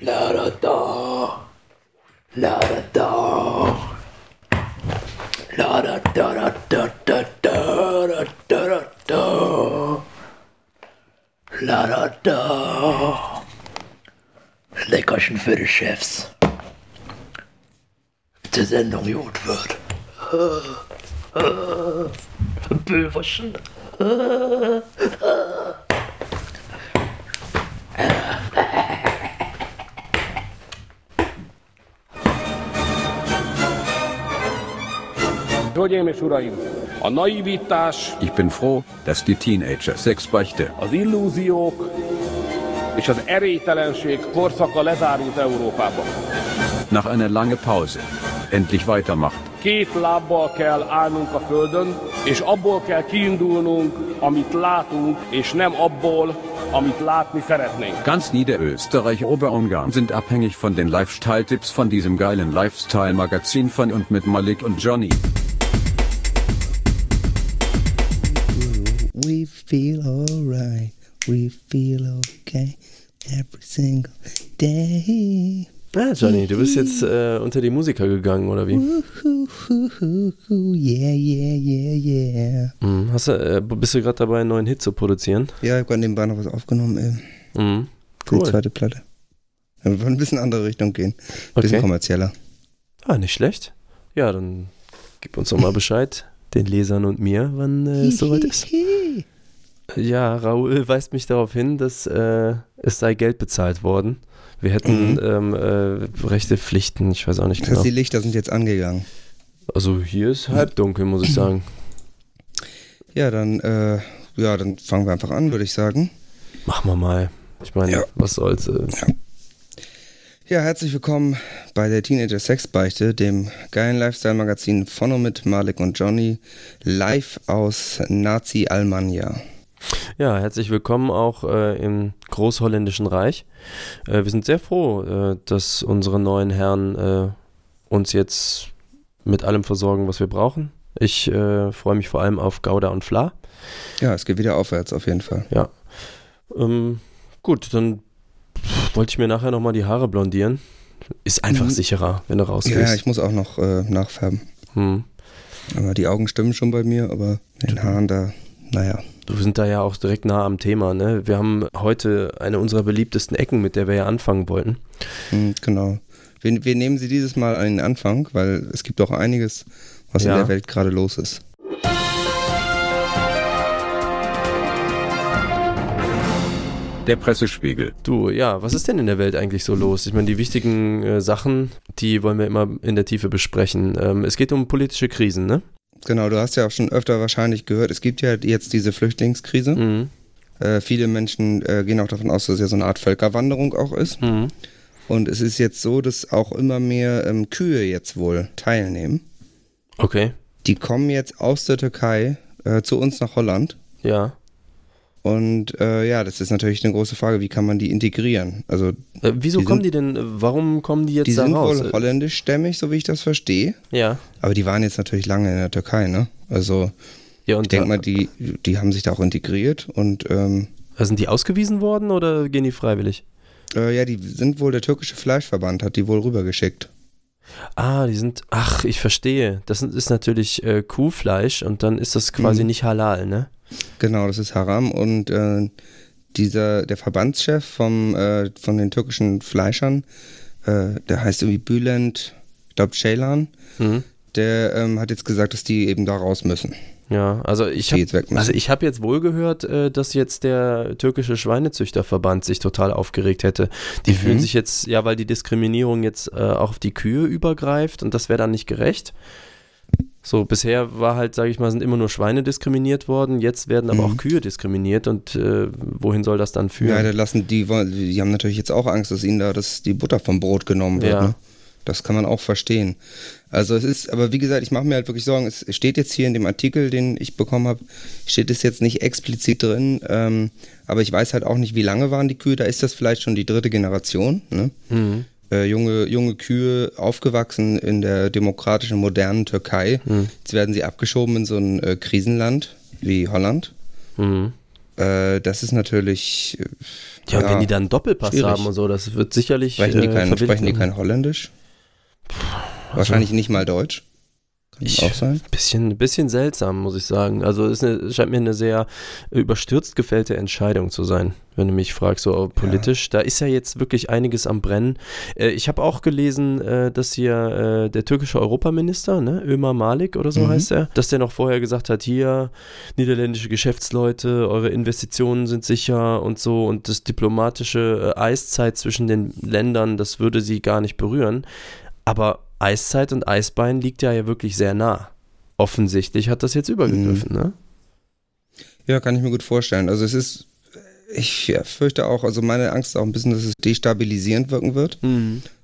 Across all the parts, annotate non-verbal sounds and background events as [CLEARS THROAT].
La-da-da. La-da-da. La-da-da-da-da-da-da-da-da-da. La-da-da. Det kan ikke. Til den de gjort før. Buversen. Ich bin froh, dass die Teenager Sex beichte. Nach einer langen Pause. Endlich weitermacht. Két lábbal kell állnunk a földön, és abból kell kiindulnunk, amit látunk, és nem abból, amit látni szeretnénk. Ganz Niederösterreich Oberungarn sind abhängig von den Lifestyle-Tipps von diesem geilen Lifestyle-Magazin von und mit Malik und Johnny. We feel alright, we feel okay every single day. Ah, Johnny, du bist jetzt äh, unter die Musiker gegangen, oder wie? Yeah, yeah, yeah, yeah. Mhm. Hast du, äh, bist du gerade dabei, einen neuen Hit zu produzieren? Ja, ich habe gerade nebenbei noch was aufgenommen, ey. Mhm. Für die Cool. zweite Platte. Wir wollen ein bisschen andere Richtung gehen. Ein bisschen Okay. kommerzieller. Ah, nicht schlecht. Ja, dann gib uns doch mal Bescheid, den Lesern und mir, wann äh, es soweit ist. [LAUGHS] Ja, Raoul weist mich darauf hin, dass äh, es sei Geld bezahlt worden. Wir hätten Mhm. ähm, äh, rechte Pflichten, ich weiß auch nicht genau. die Lichter sind jetzt angegangen. Also hier ist halbdunkel, muss ich [CLEARS THROAT] sagen. Ja, dann, äh, ja, dann fangen wir einfach an, würde ich sagen. Machen wir mal. Ich meine, Ja. was soll's. Äh, Ja, herzlich willkommen bei der Teenager Sex Beichte, dem geilen Lifestyle-Magazin von und mit Malik und Johnny, live aus Nazi Almania. Ja, herzlich willkommen auch äh, im Großholländischen Reich. Äh, wir sind sehr froh, äh, dass unsere neuen Herren äh, uns jetzt mit allem versorgen, was wir brauchen. Ich äh, freue mich vor allem auf Gouda und Fla. Ja, es geht wieder aufwärts auf jeden Fall. Ähm, gut, dann wollte ich mir nachher nochmal die Haare blondieren. Ist einfach Mhm. sicherer, wenn du Ja, rausgehst. ich muss auch noch äh, nachfärben. hm. Aber die Augen stimmen schon bei mir, aber mit den Haaren da, naja. Du sind da ja auch direkt nah am Thema. Ne? Wir haben heute eine unserer beliebtesten Ecken, mit der wir ja anfangen wollten. Hm, genau. Wir, wir nehmen sie dieses Mal an den Anfang, weil es gibt auch einiges, was Ja. in der Welt gerade los ist. Der Pressespiegel. Du, ja, was ist denn in der Welt eigentlich so los? Ich meine, die wichtigen äh, Sachen, die wollen wir immer in der Tiefe besprechen. Ähm, es geht um politische Krisen, ne? Genau, du hast ja auch schon öfter wahrscheinlich gehört, es gibt ja jetzt diese Flüchtlingskrise. Mhm. Äh, viele Menschen äh, gehen auch davon aus, dass es ja so eine Art Völkerwanderung auch ist. Mhm. Und es ist jetzt so, dass auch immer mehr ähm, Kühe jetzt wohl teilnehmen. Okay, Die kommen jetzt aus der Türkei äh, zu uns nach Holland. ja. Und äh, ja, das ist natürlich eine große Frage, wie kann man die integrieren? Also Äh, wieso Die kommen sind- die denn, warum kommen die jetzt die da sind raus? wohl holländischstämmig, so wie ich das verstehe. ja. Aber die waren jetzt natürlich lange in der Türkei, ne? Also Ja, ich denke mal, die, die haben sich da auch integriert und ähm, sind die ausgewiesen worden oder gehen die freiwillig? äh, ja, die sind wohl, der türkische Fleischverband hat die wohl rübergeschickt. Ah, die sind, ach, ich verstehe. Das ist natürlich äh, Kuhfleisch und dann ist das quasi Mhm. nicht halal, ne? Genau, das ist Haram und äh, dieser, der Verbandschef vom, äh, von den türkischen Fleischern, äh, der heißt irgendwie Bülent, ich glaube Ceylan, Mhm. der ähm, hat jetzt gesagt, dass die eben da raus müssen. Ja, also ich habe müssen. also ich habe jetzt wohl gehört, äh, dass jetzt der türkische Schweinezüchterverband sich total aufgeregt hätte. Die Mhm. fühlen sich jetzt, ja, weil die Diskriminierung jetzt äh, auch auf die Kühe übergreift und das wäre dann nicht gerecht. So, bisher war halt, sage ich mal, sind immer nur Schweine diskriminiert worden, jetzt werden aber Mhm. auch Kühe diskriminiert und äh, wohin soll das dann Ja, führen? da lassen die, die haben natürlich jetzt auch Angst, dass ihnen da das, die Butter vom Brot genommen wird. Ja. Ne? Das kann man auch verstehen. Also es ist, aber wie gesagt, ich mache mir halt wirklich Sorgen. Es steht jetzt hier in dem Artikel, den ich bekommen habe, steht es jetzt nicht explizit drin, ähm, aber ich weiß halt auch nicht, wie lange waren die Kühe. Da ist das vielleicht schon die dritte Generation. Ne? Mhm. Äh, junge, junge Kühe aufgewachsen in der demokratischen, modernen Türkei. Mhm. Jetzt werden sie abgeschoben in so ein äh, Krisenland wie Holland. Mhm. Äh, das ist natürlich. äh, Ja, und wenn die dann einen Doppelpass schwierig. haben und so, das wird sicherlich. Sprechen die, äh, kein, sprechen die werden. kein Holländisch? Wahrscheinlich nicht mal Deutsch. Kann Ich- auch sein. Bisschen, bisschen seltsam, muss ich sagen. Also es scheint mir eine sehr überstürzt gefällte Entscheidung zu sein, wenn du mich fragst, so politisch. Da ist ja jetzt wirklich einiges am Brennen. Äh, ich habe auch gelesen, äh, dass hier äh, der türkische Europaminister, ne, Ömer Malik oder so Mhm. heißt er, dass der noch vorher gesagt hat, hier, niederländische Geschäftsleute, eure Investitionen sind sicher und so und das diplomatische Eiszeit zwischen den Ländern, das würde sie gar nicht berühren. Aber Eiszeit und Eisbein liegt ja, ja wirklich sehr nah. Offensichtlich hat das jetzt übergegriffen, ne? Ja, kann ich mir gut vorstellen. Also es ist, ich fürchte auch, also meine Angst ist auch ein bisschen, dass es destabilisierend wirken wird.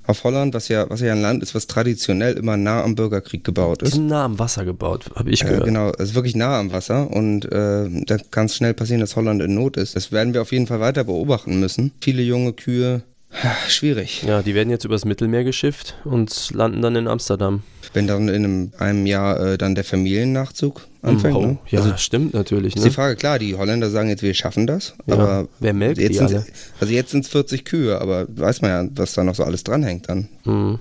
Auf Holland, was ja, was ja ein Land ist, was traditionell immer nah am Bürgerkrieg gebaut ist. nah am Wasser gebaut, habe ich Äh, gehört. genau, es ist wirklich nah am Wasser und äh, da kann es schnell passieren, dass Holland in Not ist. Das werden wir auf jeden Fall weiter beobachten müssen. Viele junge Kühe, [SIGHS] schwierig. Ja, die werden jetzt übers Mittelmeer geschifft und landen dann in Amsterdam. Wenn dann in einem, einem Jahr äh, dann der Familiennachzug anfängt. oh, ne? ja, Also stimmt natürlich. ist die Ne? Frage, klar, die Holländer sagen jetzt, wir schaffen das, Ja, aber wer melkt jetzt die alle? Also jetzt sind es 40 Kühe, aber weiß man ja, was da noch so alles dranhängt dann. Mhm.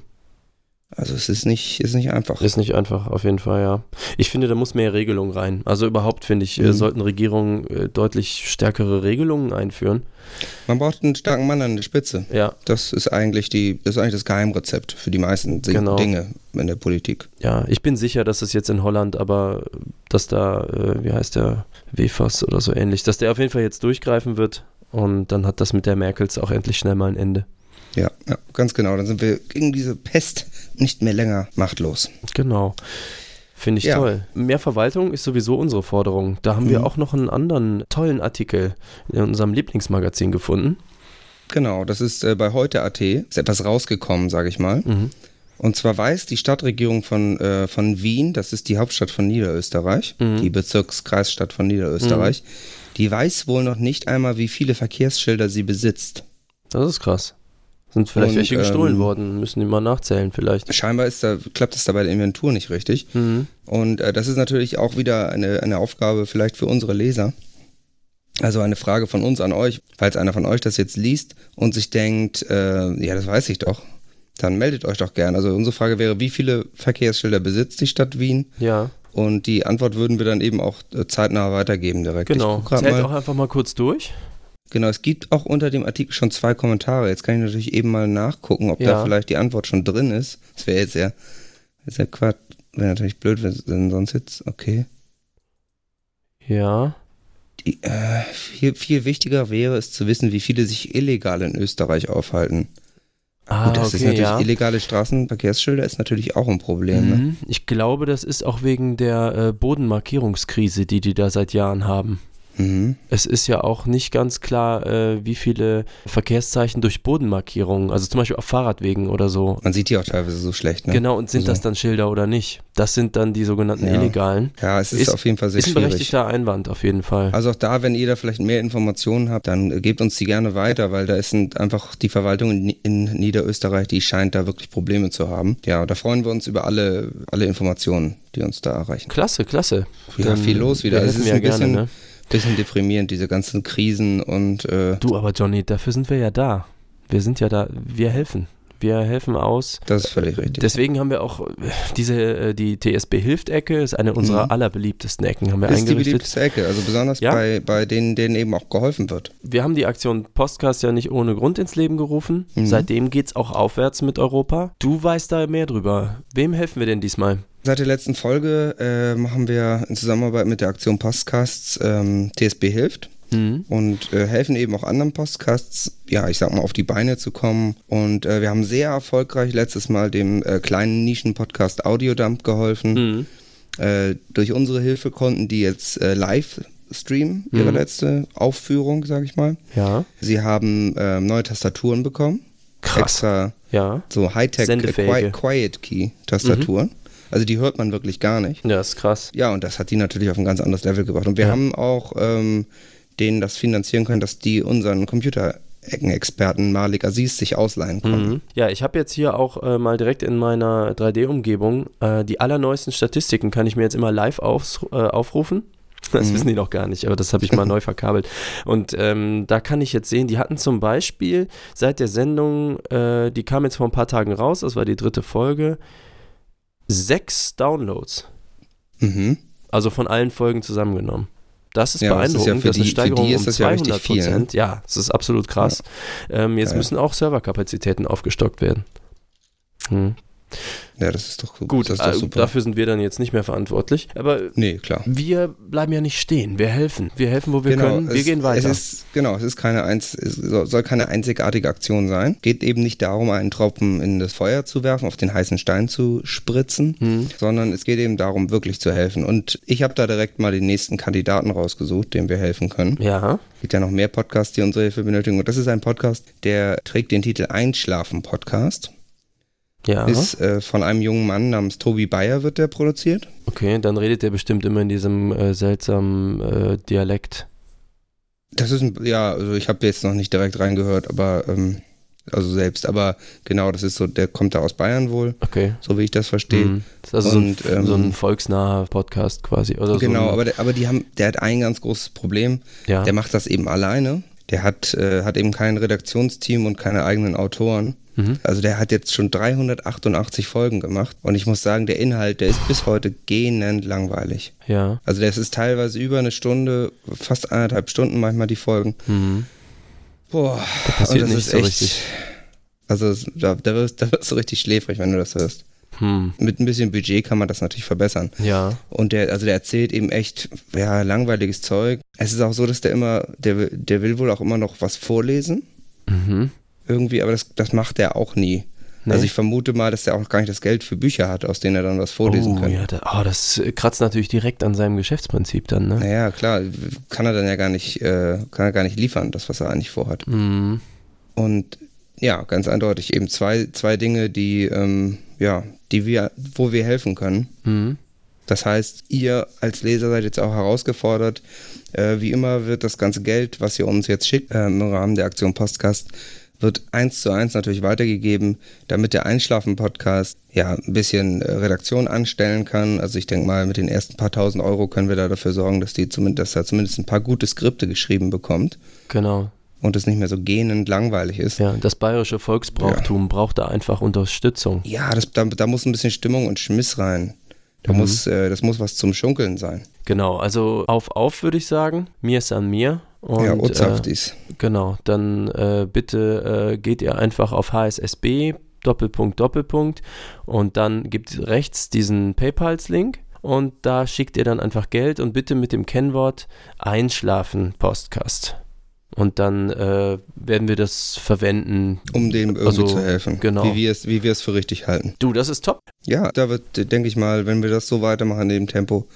Also es ist nicht, ist nicht einfach. Ist nicht einfach, auf jeden Fall, ja. Ich finde, da muss mehr Regelung rein. Also überhaupt, finde ich, äh, Mhm. sollten Regierungen äh, deutlich stärkere Regelungen einführen. Man braucht einen starken Mann an der Spitze. Ja, Das ist eigentlich die, das ist eigentlich das Geheimrezept für die meisten Genau. Dinge in der Politik. ja. Ich bin sicher, dass es jetzt in Holland, aber dass da, äh, wie heißt der, Wefas oder so ähnlich, dass der auf jeden Fall jetzt durchgreifen wird und dann hat das mit der Merkels auch endlich schnell mal ein Ende. Ja, ja, ganz genau. Dann sind wir gegen diese Pest nicht mehr länger machtlos. Genau. Finde ich Ja. toll. Mehr Verwaltung ist sowieso unsere Forderung. Da haben wir Mhm. auch noch einen anderen tollen Artikel in unserem Lieblingsmagazin gefunden. Genau, das ist äh, bei heute.at, ist etwas rausgekommen, sage ich mal. Mhm. Und zwar weiß die Stadtregierung von, äh, von Wien, das ist die Hauptstadt von Niederösterreich, Mhm. die Bezirkskreisstadt von Niederösterreich, die weiß wohl noch nicht einmal, wie viele Verkehrsschilder sie besitzt. Das ist krass. Sind vielleicht Und, welche gestohlen ähm, worden, müssen die mal nachzählen vielleicht. Scheinbar ist da, klappt es da bei der Inventur nicht richtig. Mhm. Und äh, das ist natürlich auch wieder eine, eine Aufgabe vielleicht für unsere Leser. Also eine Frage von uns an euch, falls einer von euch das jetzt liest und sich denkt, äh, ja, das weiß ich doch, dann meldet euch doch gern. Also unsere Frage wäre, wie viele Verkehrsschilder besitzt die Stadt Wien? Ja, Und die Antwort würden wir dann eben auch äh, zeitnah weitergeben direkt. genau. Zählt mal. auch einfach mal kurz durch. Genau, es gibt auch unter dem Artikel schon zwei Kommentare. Jetzt kann ich natürlich eben mal nachgucken, ob Ja. da vielleicht die Antwort schon drin ist. Das wäre jetzt ja, ist ja Quatsch. Wäre natürlich blöd, wenn sonst jetzt, okay. Ja. Die, äh, viel, viel wichtiger wäre es zu wissen, wie viele sich illegal in Österreich aufhalten. Ah, Gut, das ist okay, natürlich ja. illegale Straßenverkehrsschilder ist natürlich auch ein Problem. Ne? Mhm. Ich glaube, das ist auch wegen der äh, Bodenmarkierungskrise, die die da seit Jahren haben. Mhm. Es ist ja auch nicht ganz klar, äh, wie viele Verkehrszeichen durch Bodenmarkierungen, also zum Beispiel auf Fahrradwegen oder so. Man sieht die auch teilweise so schlecht. Ne? Genau, und sind Also- das dann Schilder oder nicht? Das sind dann die sogenannten Ja. illegalen. Ja, es ist, Ist- auf jeden Fall sehr Ist ein schwierig. berechtigter Einwand auf jeden Fall. Also auch da, wenn ihr da vielleicht mehr Informationen habt, dann gebt uns die gerne weiter, weil da ist ein- einfach die Verwaltung in, in Niederösterreich, die scheint da wirklich Probleme zu haben. Ja, da freuen wir uns über alle, alle Informationen, die uns da erreichen. Klasse, klasse. Ja, Dann viel los wieder. Wir Es ist ja ein gerne, bisschen, ne? Bisschen deprimierend, diese ganzen Krisen und äh, Du, aber Johnny, dafür sind wir ja da. Wir sind ja da, wir helfen. Wir helfen aus. das ist völlig richtig. Deswegen haben wir auch diese, äh, die TSB-Hilft-Ecke, ist eine unserer Mhm. allerbeliebtesten Ecken, haben wir ist die eingerichtet. beliebteste Ecke, also besonders Ja? bei, bei denen, denen eben auch geholfen wird. Wir haben die Aktion Postcast ja nicht ohne Grund ins Leben gerufen. Mhm. Seitdem geht's auch aufwärts mit Europa. Du weißt da mehr drüber. Wem helfen wir denn diesmal? Seit der letzten Folge äh, machen wir in Zusammenarbeit mit der Aktion Postcasts ähm, TSB hilft. Mhm. und äh, helfen eben auch anderen Podcasts, ja, ich sag mal, auf die Beine zu kommen. Und äh, wir haben sehr erfolgreich letztes Mal dem äh, kleinen Nischen-Podcast Audiodump geholfen. Mhm. Äh, durch unsere Hilfe konnten die jetzt äh, live streamen, ihre Mhm. letzte Aufführung, sag ich mal. Ja, Sie haben äh, neue Tastaturen bekommen. krass. Extra Ja. so Hightech äh, Sendefähige. Qui Quiet Key Tastaturen. Also die hört man wirklich gar nicht. Ja, ist krass. Ja, und das hat die natürlich auf ein ganz anderes Level gebracht. Und wir Ja. haben auch ähm, denen das finanzieren können, dass die unseren Computereckenexperten Malik Aziz sich ausleihen konnten. Mhm. Ja, ich habe jetzt hier auch äh, mal direkt in meiner 3D-Umgebung äh, die allerneuesten Statistiken, kann ich mir jetzt immer live aufs, äh, aufrufen. [LAUGHS] Das wissen die noch gar nicht, aber das habe ich mal [LAUGHS] neu verkabelt. Und ähm, da kann ich jetzt sehen, die hatten zum Beispiel seit der Sendung, äh, die kam jetzt vor ein paar Tagen raus, das war die dritte Folge, sechs Downloads. Mhm. Also von allen Folgen zusammengenommen. Das ist Ja, das ist beeindruckend. ja Das ist eine die- Steigerung ist um das ja 200 richtig viel, ne? Prozent. Ja, das ist absolut krass. Ähm, jetzt müssen auch Serverkapazitäten aufgestockt werden. Hm. Ja, das ist doch Gut, Das ist doch äh, super. dafür sind wir dann jetzt nicht mehr verantwortlich. Aber nee, klar. wir bleiben ja nicht stehen. Wir helfen. Wir helfen, wo wir können. Wir Genau, es, gehen weiter. Es ist, genau, es ist keine einz, es soll keine einzigartige Aktion sein. Geht eben nicht darum, einen Tropfen in das Feuer zu werfen, auf den heißen Stein zu spritzen, Hm. sondern es geht eben darum, wirklich zu helfen. Und ich habe da direkt mal den nächsten Kandidaten rausgesucht, dem wir helfen können. ja, Es gibt ja noch mehr Podcasts, die unsere Hilfe benötigen. Und das ist ein Podcast, der trägt den Titel Einschlafen Podcast. Ja. Ist äh, von einem jungen Mann namens Tobi Bayer wird der produziert. Okay, dann redet der bestimmt immer in diesem äh, seltsamen äh, Dialekt. Das ist ein, ja, also ich habe jetzt noch nicht direkt reingehört, aber ähm, also selbst, aber genau, das ist so, der kommt da aus Bayern wohl, Okay. so wie ich das verstehe. Mhm. Das ist also Und, so, ein, so ein ähm, volksnaher Podcast quasi. Oder Genau, so aber, der, aber die haben, der hat ein ganz großes Problem. ja. Der macht das eben alleine. Der hat, äh, hat eben kein Redaktionsteam und keine eigenen Autoren. Mhm. Also der hat jetzt schon 388 Folgen gemacht und ich muss sagen, der Inhalt, der ist bis heute gähnend langweilig. ja. Also das ist teilweise über eine Stunde, fast anderthalb Stunden manchmal die Folgen. Mhm. Boah, Da passiert und das nicht ist so echt, richtig. Also da, da, wirst, da wirst du richtig schläfrig, wenn du das hörst. Hm. Mit ein bisschen Budget kann man das natürlich verbessern. Ja. Und der, also der erzählt eben echt, ja, langweiliges Zeug. Es ist auch so, dass der immer, der, will- der will wohl auch immer noch was vorlesen. Mhm. Irgendwie, aber das, das macht er auch nie. Nee. Also ich vermute mal, dass er auch gar nicht das Geld für Bücher hat, aus denen er dann was vorlesen oh, kann. ja, da, oh, das kratzt natürlich direkt an seinem Geschäftsprinzip dann, ne? Naja, klar, kann er dann ja gar nicht, äh, kann er gar nicht liefern, das, was er eigentlich vorhat. Mhm. Und ja, ganz eindeutig eben zwei, zwei Dinge, die, ähm, ja, die wir, wo wir helfen können. Mhm. Das heißt, ihr als Leser seid jetzt auch herausgefordert. Äh, wie immer wird das ganze Geld, was ihr uns jetzt schickt, äh, im Rahmen der Aktion Postcast, wird eins zu eins natürlich weitergegeben, damit der Einschlafen-Podcast ja ein bisschen äh, Redaktion anstellen kann. Also ich denke mal, mit den ersten paar tausend Euro können wir da dafür sorgen, dass, die zumindest, dass er zumindest ein paar gute Skripte geschrieben bekommt Genau. und es nicht mehr so gähnend langweilig ist. Ja, das bayerische Volksbrauchtum braucht da einfach Unterstützung. Ja, das, da, da muss ein bisschen Stimmung und Schmiss rein. Da Mhm. muss, äh, das muss was zum Schunkeln sein. Genau, also auf, auf würde ich sagen. Mir ist an mir. Und, ja, äh, Ozaftis. Genau, dann äh, bitte äh, geht ihr einfach auf HSSB, Doppelpunkt, Doppelpunkt und dann gibt rechts diesen PayPals-Link und da schickt ihr dann einfach Geld und bitte mit dem Kennwort Einschlafen Postcast. Und dann äh, werden wir das verwenden. um dem irgendwie Also, zu helfen. genau. Wie wir es, wie wir es für richtig halten. Du, das ist top. Ja, da wird, denke ich mal, wenn wir das so weitermachen in dem Tempo,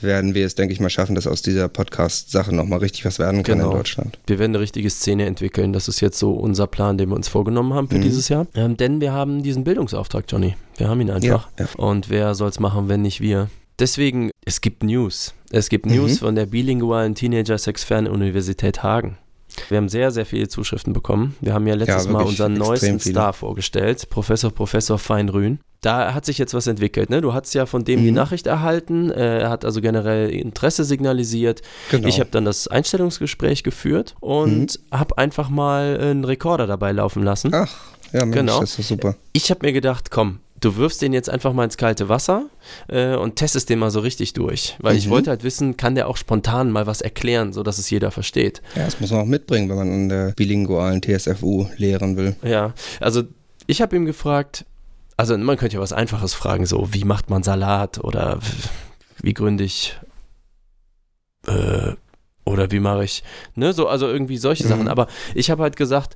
werden wir es, denke ich mal, schaffen, dass aus dieser Podcast-Sache nochmal richtig was werden kann Genau. in Deutschland. Wir werden eine richtige Szene entwickeln. Das ist jetzt so unser Plan, den wir uns vorgenommen haben für Mhm. dieses Jahr. Ähm, denn wir haben diesen Bildungsauftrag, Johnny. Wir haben ihn einfach. Ja, ja. Und wer soll es machen, wenn nicht wir? Deswegen, es gibt News. Es gibt News Mhm. von der bilingualen Teenager-Sex-Fern-Universität Hagen. Wir haben sehr, sehr viele Zuschriften bekommen. Wir haben ja letztes Ja, Mal unseren neuesten viele. Star vorgestellt, Professor Professor Feinrühn. Da hat sich jetzt was entwickelt. Ne? Du hast ja von dem die Mhm. Nachricht erhalten. Äh, er hat also generell Interesse signalisiert. Genau. Ich habe dann das Einstellungsgespräch geführt und habe einfach mal einen Rekorder dabei laufen lassen. Ach, ja, Mensch, Genau. das ist super. Ich habe mir gedacht, komm, du wirfst den jetzt einfach mal ins kalte Wasser äh, und testest den mal so richtig durch. Weil ich Mhm. wollte halt wissen, kann der auch spontan mal was erklären, sodass es jeder versteht. Ja, das muss man auch mitbringen, wenn man an der bilingualen TSFU lehren will. Ja, also ich habe ihm gefragt, also man könnte ja was Einfaches fragen, so wie macht man Salat oder wie gründe ich äh, oder wie mache ich, ne, so, also irgendwie solche Mhm. Sachen. Aber ich habe halt gesagt,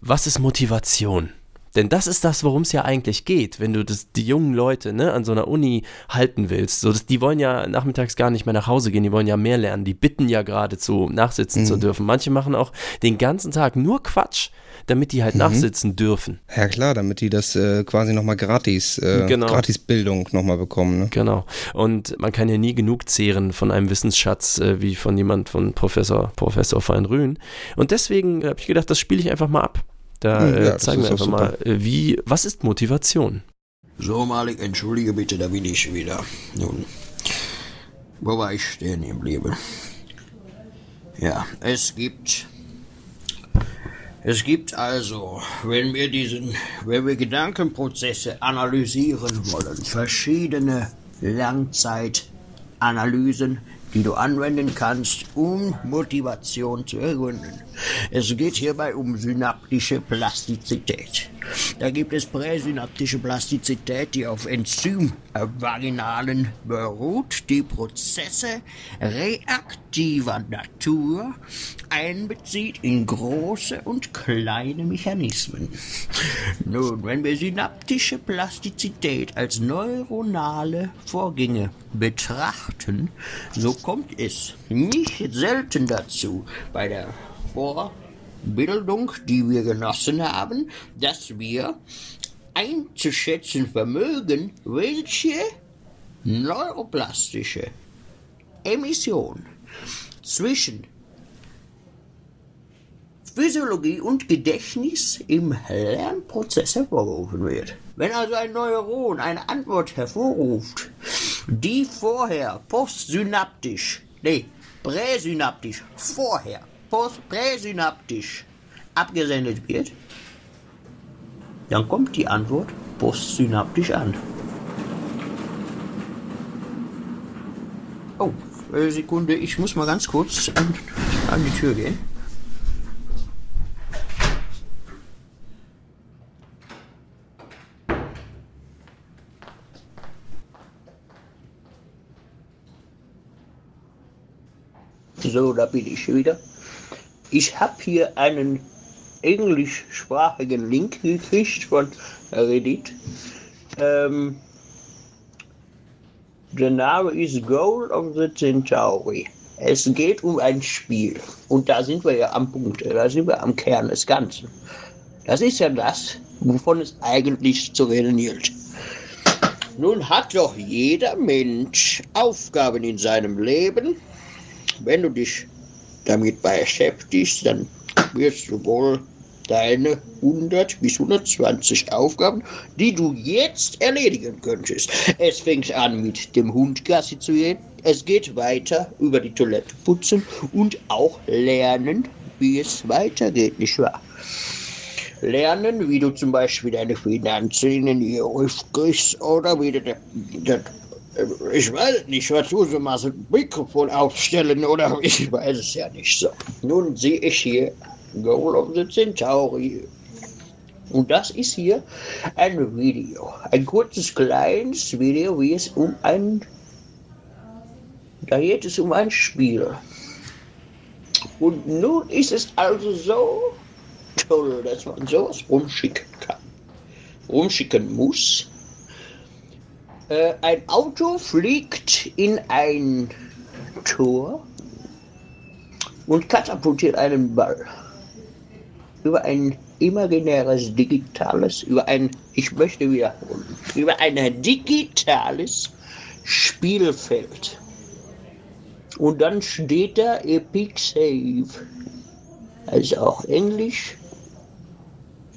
was ist Motivation? Denn das ist das, worum es ja eigentlich geht, wenn du das, die jungen Leute ne, an so einer Uni halten willst. So, das, die wollen ja nachmittags gar nicht mehr nach Hause gehen, die wollen ja mehr lernen. Die bitten ja geradezu, nachsitzen Mhm. zu dürfen. Manche machen auch den ganzen Tag nur Quatsch, damit die halt Mhm. nachsitzen dürfen. Ja klar, damit die das äh, quasi nochmal gratis, äh, Genau. gratis Bildung nochmal bekommen. Ne? Genau. Und man kann ja nie genug zehren von einem Wissensschatz äh, wie von jemand von Professor, Professor Feinrühn. Und deswegen habe ich gedacht, das spiele ich einfach mal ab. Da ja, äh, das zeigen wir einfach mal, äh, wie, was ist Motivation? So, Malik, entschuldige bitte, da bin ich wieder. Nun, Wo war ich stehen geblieben? Ja, es gibt. Es gibt also, wenn wir diesen, wenn wir Gedankenprozesse analysieren wollen, verschiedene Langzeitanalysen, die du anwenden kannst, um Motivation zu ergründen. Es geht hierbei um synaptische Plastizität. Da gibt es präsynaptische Plastizität, die auf Enzymvaginalen beruht, die Prozesse reaktiver Natur einbezieht in große und kleine Mechanismen. Nun, wenn wir synaptische Plastizität als neuronale Vorgänge betrachten, so kommt es nicht selten dazu bei der Vorbildung, die wir genossen haben, dass wir einzuschätzen vermögen, welche neuroplastische Emission zwischen Physiologie und Gedächtnis im Lernprozess hervorgerufen wird. Wenn also ein Neuron eine Antwort hervorruft, die vorher postsynaptisch, nee, präsynaptisch, vorher, post, präsynaptisch abgesendet wird, dann kommt die Antwort postsynaptisch an. Oh, Sekunde, ich muss mal ganz kurz an, an die Tür gehen. So, da bin ich wieder. Ich habe hier einen englischsprachigen Link gekriegt von Reddit. Ähm, der Name ist Goal of the Centauri. Es geht um ein Spiel. Und da sind wir ja am Punkt, da sind wir am Kern des Ganzen. Das ist ja das, wovon es eigentlich zu reden gilt. Nun hat doch jeder Mensch Aufgaben in seinem Leben. Wenn du dich damit beschäftigst, dann wirst du wohl deine 100 bis 120 Aufgaben, die du jetzt erledigen könntest. Es fängt an mit dem Hund Gassi zu gehen. Es geht weiter über die Toilette putzen und auch lernen, wie es weitergeht, nicht wahr? Lernen, wie du zum Beispiel deine Finanzen in den Griff kriegst oder wie du das ich weiß nicht, was du so mal so ein Mikrofon aufstellen oder [LAUGHS] ich weiß es ja nicht so. Nun sehe ich hier Goal of the Centauri. Und das ist hier ein Video. Ein kurzes, kleines Video, wie es um ein. Da geht es um ein Spiel. Und nun ist es also so toll, dass man sowas rumschicken kann. Rumschicken muss. Äh, ein Auto fliegt in ein Tor und katapultiert einen Ball über ein imaginäres digitales, über ein, ich möchte wiederholen, über ein digitales Spielfeld. Und dann steht da Epic Save. Also auch Englisch.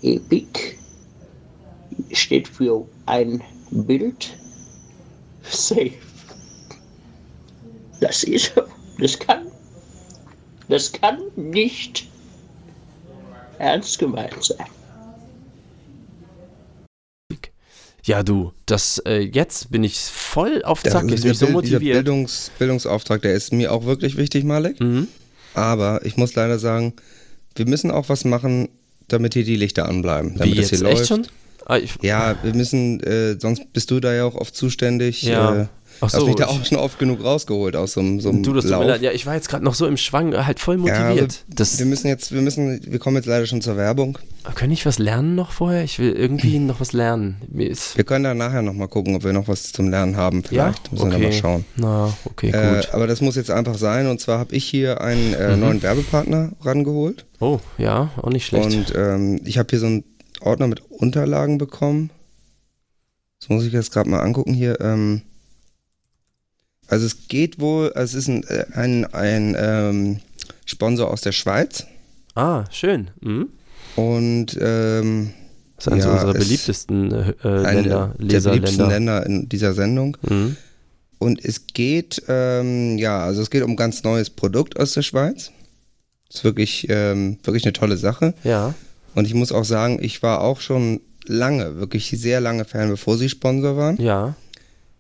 Epic steht für ein Bild. Save. Das ist, das kann, das kann nicht ernst gemeint sein. Ja, du, das äh, jetzt bin ich voll auf Der, Zack, jetzt bin dieser ich so Bild- dieser motiviert. Bildungs, Bildungsauftrag, der ist mir auch wirklich wichtig, Malek. Mhm. Aber ich muss leider sagen, wir müssen auch was machen, damit hier die Lichter anbleiben. Damit Wie das jetzt? hier Echt läuft. schon? Ah, Ja, wir müssen, äh, sonst bist du da ja auch oft zuständig. Ja. Äh, Ach hast so, mich da auch schon oft genug rausgeholt aus so einem, so einem du, das tut Lauf. mir leid. Ja, ich war jetzt gerade noch so im Schwang, halt voll Ja, motiviert. das, wir müssen jetzt, wir müssen, wir kommen jetzt leider schon zur Werbung. kann ich was lernen noch vorher? Ich will irgendwie [CLEARS THROAT] noch was lernen. Wir können da nachher nochmal gucken, ob wir noch was zum Lernen haben. ja, Vielleicht müssen wir okay. da mal schauen. Na, okay, Äh, gut. aber das muss jetzt einfach sein. Und zwar habe ich hier einen äh, Mhm. neuen Werbepartner rangeholt. Oh, ja, auch nicht schlecht. Und ähm, ich habe hier so einen Ordner mit Unterlagen bekommen. Das muss ich jetzt gerade mal angucken hier. Ähm, also es geht wohl, also es ist ein, äh, ein, ein ähm, Sponsor aus der Schweiz. ah, schön. Mhm. Und ähm, Das ist eines Ja, unserer es- beliebtesten äh, äh, Länder, der beliebtesten. Länder in dieser Sendung. Mhm. und es geht, ähm, ja, also es geht um ein ganz neues Produkt aus der Schweiz. Ist wirklich, ähm, wirklich eine tolle Sache. Ja. Und ich muss auch sagen, ich war auch schon lange, wirklich sehr lange Fan, bevor sie Sponsor waren. Ja.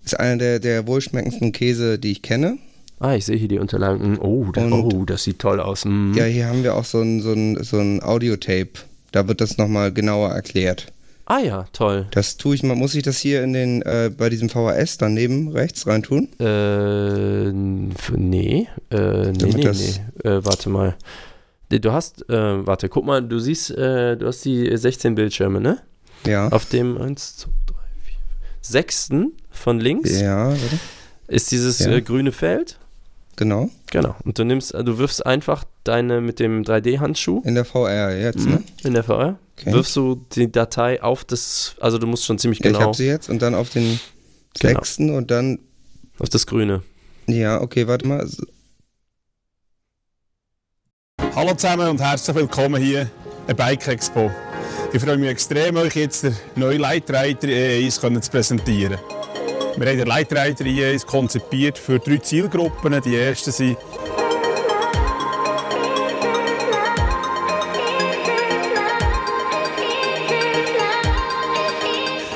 Ist einer der, der wohlschmeckendsten Käse, die ich kenne. Ah, ich sehe hier die Unterlagen. Oh, da, Und- oh das sieht toll aus. Mm. Ja, hier haben wir auch so ein, so ein, so ein Audiotape. Da wird das nochmal genauer erklärt. Ah ja, toll. Das tue ich mal, muss ich das hier in den, äh, bei diesem VHS daneben rechts reintun? Äh, nee. Äh, nee, nee, nee. Äh, warte mal. Du hast, äh, warte, guck mal, du siehst, äh, du hast die 16 Bildschirme, ne? Ja. Auf dem 1, 2, 3, 4, sechsten von links Ja, warte. ist dieses Ja. äh, grüne Feld. genau. Genau. Und du nimmst, äh, du wirfst einfach deine mit dem 3D-Handschuh In der VR jetzt, ne? in der VR, Okay. wirfst du die Datei auf das, also du musst schon ziemlich Ja, ich genau habe sie jetzt und dann auf den Genau. sechsten und dann, auf das Grüne. ja, okay, warte mal. Hallo zusammen und herzlich willkommen hier bei Bike Expo. Ich freue mich extrem, euch jetzt den neuen Lightrider E1 können zu präsentieren. Wir haben den Lightrider E1 konzipiert für drei Zielgruppen. Die ersten sind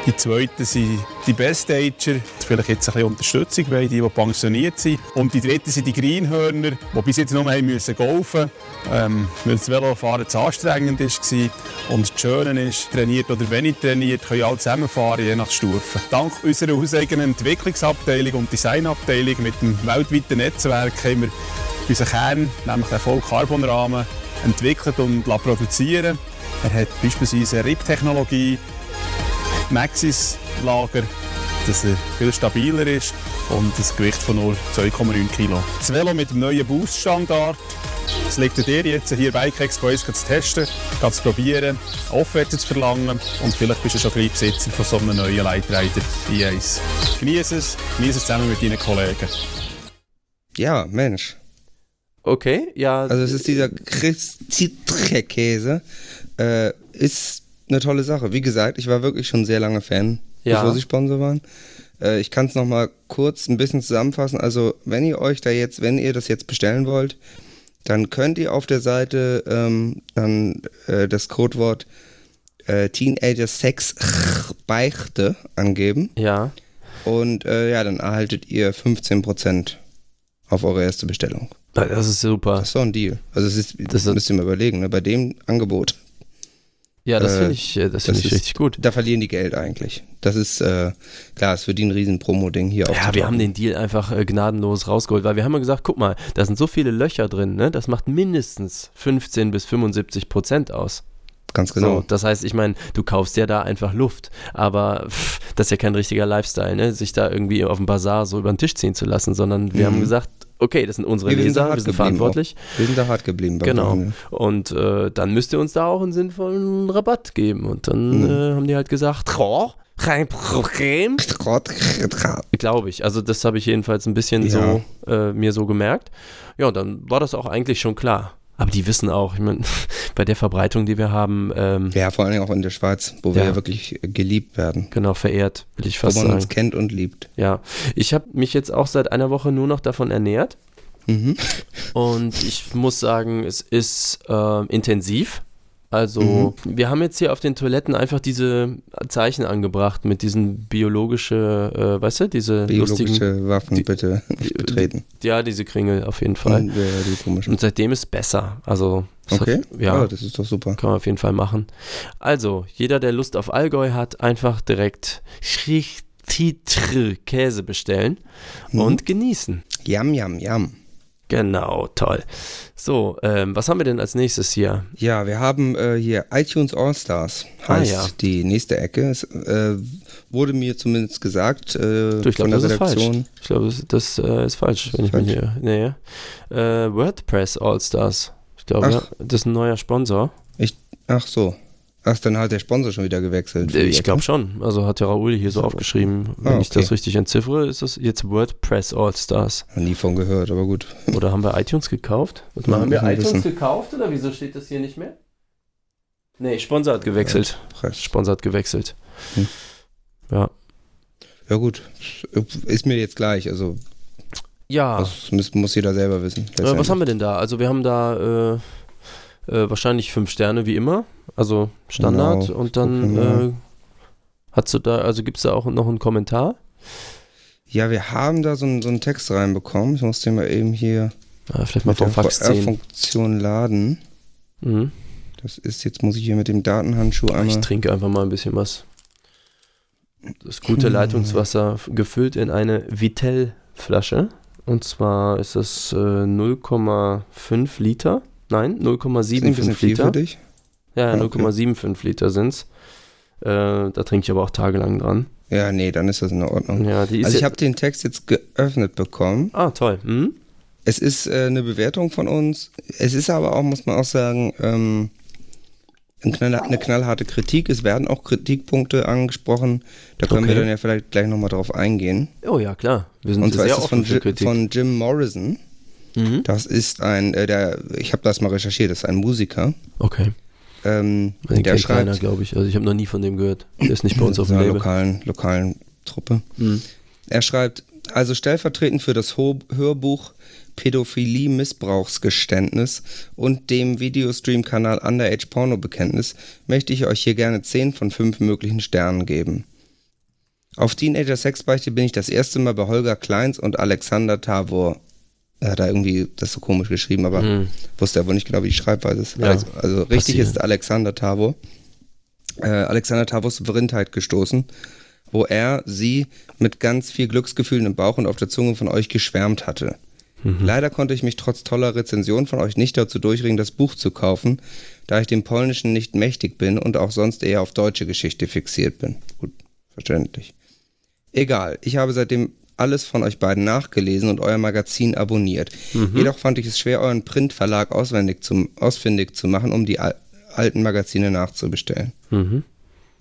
Die zweiten sind die Best-Ager, die vielleicht jetzt ein bisschen Unterstützung wollen, die, die pensioniert sind. Und die dritten sind die Greenhörner, die bis jetzt nur haben müssen golfen ähm, weil das Velofahren zu anstrengend war. Und das Schöne ist, trainiert oder wenig trainiert, können alle zusammenfahren, je nach Stufe. Dank unserer hauseigenen Entwicklungsabteilung und Designabteilung mit dem weltweiten Netzwerk haben wir unseren Kern, nämlich den Vollcarbonrahmen, entwickelt und produzieren. Er hat beispielsweise eine RIP-Technologie, Maxis-Lager, dass er viel stabiler ist und das Gewicht von nur 2,9 Kg. Das Velo mit dem neuen Boost-Standard. Es liegt an dir jetzt hier bei Bike Expo zu testen, zu probieren, Offerte zu verlangen und vielleicht bist du schon gleich Besitzer von so einem neuen Lightrider i1. Genieße es, genieße es zusammen mit deinen Kollegen. ja, Mensch. Okay, ja. Also es ist dieser Citre-Käse. Äh, ist eine tolle Sache. Wie gesagt, ich war wirklich schon sehr lange Fan, Ja. bevor sie Sponsor waren. Äh, ich kann es nochmal kurz ein bisschen zusammenfassen. Also wenn ihr euch da jetzt, wenn ihr das jetzt bestellen wollt, dann könnt ihr auf der Seite ähm, dann äh, das Codewort äh, Teenager Sex Beichte angeben. ja. Und äh, ja, dann erhaltet ihr 15% auf eure erste Bestellung. Das ist super. Das ist doch ein Deal. Also es ist, Das das ist- müsst ihr mal überlegen, ne? bei dem Angebot, Ja, das äh, finde ich, äh, das finde ich ist- richtig gut. da verlieren die Geld eigentlich. Das ist, äh, klar, für die ein riesen Promo-Ding hier Ja, wir haben den Deal einfach äh, gnadenlos rausgeholt, weil wir haben ja gesagt, guck mal, da sind so viele Löcher drin, ne? Das macht mindestens 15 bis 75 Prozent aus. Ganz genau. So, das heißt, ich meine, du kaufst ja da einfach Luft, aber pff, das ist ja kein richtiger Lifestyle, ne? sich da irgendwie auf dem Bazar so über den Tisch ziehen zu lassen, sondern wir Mhm. haben gesagt, okay, das sind unsere Wir sind Leser, hart wir sind verantwortlich. Wir sind da hart geblieben. Genau. Verhandeln. Und äh, dann müsst ihr uns da auch einen sinnvollen Rabatt geben. Und dann Mhm. äh, haben die halt gesagt, "Oh, kein Problem. [LAUGHS] Glaube ich. Also das habe ich jedenfalls ein bisschen Ja. so äh, mir so gemerkt. Ja, und dann war das auch eigentlich schon klar. Aber die wissen auch, ich meine, [LAUGHS] bei der Verbreitung, die wir haben, ähm, Ja, vor allen Dingen auch in der Schweiz, wo wir Ja. ja wirklich geliebt werden. genau, verehrt, will ich Wo fast man sagen. uns kennt und liebt. Ja, ich habe mich jetzt auch seit einer Woche nur noch davon ernährt. Mhm. Und ich muss sagen, es ist ähm, intensiv. Also, Mhm. wir haben jetzt hier auf den Toiletten einfach diese Zeichen angebracht mit diesen biologische, äh, weißt du, diese lustigen, Biologische Waffen die- bitte nicht betreten. ja, diese Kringel auf jeden Fall. Und, äh, die komischen. Und seitdem ist es besser. Also, Okay, Hat, ja, Ah, das ist doch super. kann man auf jeden Fall machen. Also, jeder, der Lust auf Allgäu hat, einfach direkt Titre Käse bestellen Mhm. und genießen. Yam, yam, yam. Genau, toll. So, ähm, was haben wir denn als nächstes hier? Ja, wir haben äh, hier iTunes All-Stars, Ah, heißt ja. die nächste Ecke. Es äh, wurde mir zumindest gesagt äh, Du, ich von glaube, der das ist falsch. Redaktion. Ich glaube, das, das äh, ist falsch, wenn ich Falsch? mich hier. Nee. Äh, WordPress All-Stars. Ich glaube, das ist ein neuer Sponsor. Ich, ach so. Ach, dann hat der Sponsor schon wieder gewechselt. Ich glaube schon. Also hat der Raoul hier so aufgeschrieben. Wenn Ah, ich das okay. richtig entziffere, ist das jetzt WordPress All-Stars. Nie von gehört, aber gut. [LAUGHS] Oder haben wir iTunes gekauft? Mal, Ja, haben wir iTunes wissen. gekauft oder wieso steht das hier nicht mehr? Nee, Sponsor hat gewechselt. Frech. Sponsor hat gewechselt. Hm. Ja. Ja gut, ist mir jetzt gleich, also Ja. das muss, muss jeder selber wissen. Äh, was haben wir denn da? Also wir haben da äh, äh, wahrscheinlich fünf Sterne wie immer, also Standard. Genau, Und dann äh, hast du da, also gibt es da auch noch einen Kommentar? Ja, wir haben da so, einen- so einen Text reinbekommen. Ich muss den mal eben hier Ah, vielleicht mal mit der. VR-Funktion laden. Mhm. Das ist, jetzt muss ich hier mit dem Datenhandschuh Ich einmal... trinke einfach mal ein bisschen was. Das gute Hm. Leitungswasser gefüllt in eine Vitell-Flasche. Und zwar ist das äh, 0,5 Liter. Nein, Ist nicht ein bisschen 0,75 viel Liter. für dich? Ja, ja, Okay. 0,75 Liter sind's. Äh, da trinke ich aber auch tagelang dran. Ja, nee, dann ist das in Ordnung. Ja, Also ich habe den Text jetzt geöffnet bekommen. Ah, toll. Hm? Es ist äh, eine Bewertung von uns. Es ist aber auch, muss man auch sagen, ähm, ein knall, eine knallharte Kritik. Es werden auch Kritikpunkte angesprochen. Da können wir Okay. dann ja vielleicht gleich nochmal drauf eingehen. Oh ja, klar. Wir sind Und zwar sehr ist es von, Kritik. von Jim Morrison. Mhm. Das ist ein, äh, der, ich habe das mal recherchiert, das ist ein Musiker. Okay. Ähm, Den der keiner, schreibt glaube ich. Also ich habe noch nie von dem gehört. Der ist nicht bei uns auf dem Label. lokalen, lokalen Truppe. Mhm. Er schreibt, also stellvertretend für das Ho Hörbuch Pädophilie Missbrauchsgeständnis und dem Videostream-Kanal Underage Porno Bekenntnis möchte ich euch hier gerne 10 von 5 möglichen Sternen geben. Auf Teenager Sexbeichte bin ich das erste Mal bei Holger Kleins und Alexander Tavor. Er hat da irgendwie das so komisch geschrieben, aber Mhm. wusste er wohl nicht genau, wie die Schreibweise ist. Ja, also, also richtig passiert. ist Alexander Tavor. Äh, Alexander Tavors Verrindheit gestoßen, wo er sie mit ganz viel Glücksgefühlen im Bauch und auf der Zunge von euch geschwärmt hatte. Leider konnte ich mich trotz toller Rezension von euch nicht dazu durchringen, das Buch zu kaufen, da ich dem Polnischen nicht mächtig bin und auch sonst eher auf deutsche Geschichte fixiert bin. Gut, verständlich. Egal, ich habe seitdem alles von euch beiden nachgelesen und euer Magazin abonniert. Jedoch fand ich es schwer, euren Printverlag auswendig zum, ausfindig zu machen, um die al alten Magazine nachzubestellen. Mhm.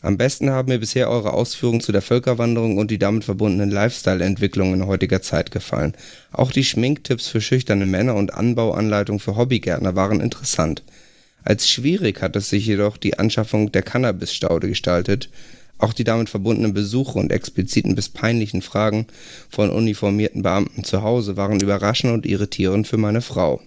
Am besten haben mir bisher eure Ausführungen zu der Völkerwanderung und die damit verbundenen Lifestyle-Entwicklungen in heutiger Zeit gefallen. Auch die Schminktipps für schüchterne Männer und Anbauanleitungen für Hobbygärtner waren interessant. Als schwierig hat es sich jedoch die Anschaffung der Cannabisstaude gestaltet. Auch die damit verbundenen Besuche und expliziten bis peinlichen Fragen von uniformierten Beamten zu Hause waren überraschend und irritierend für meine Frau.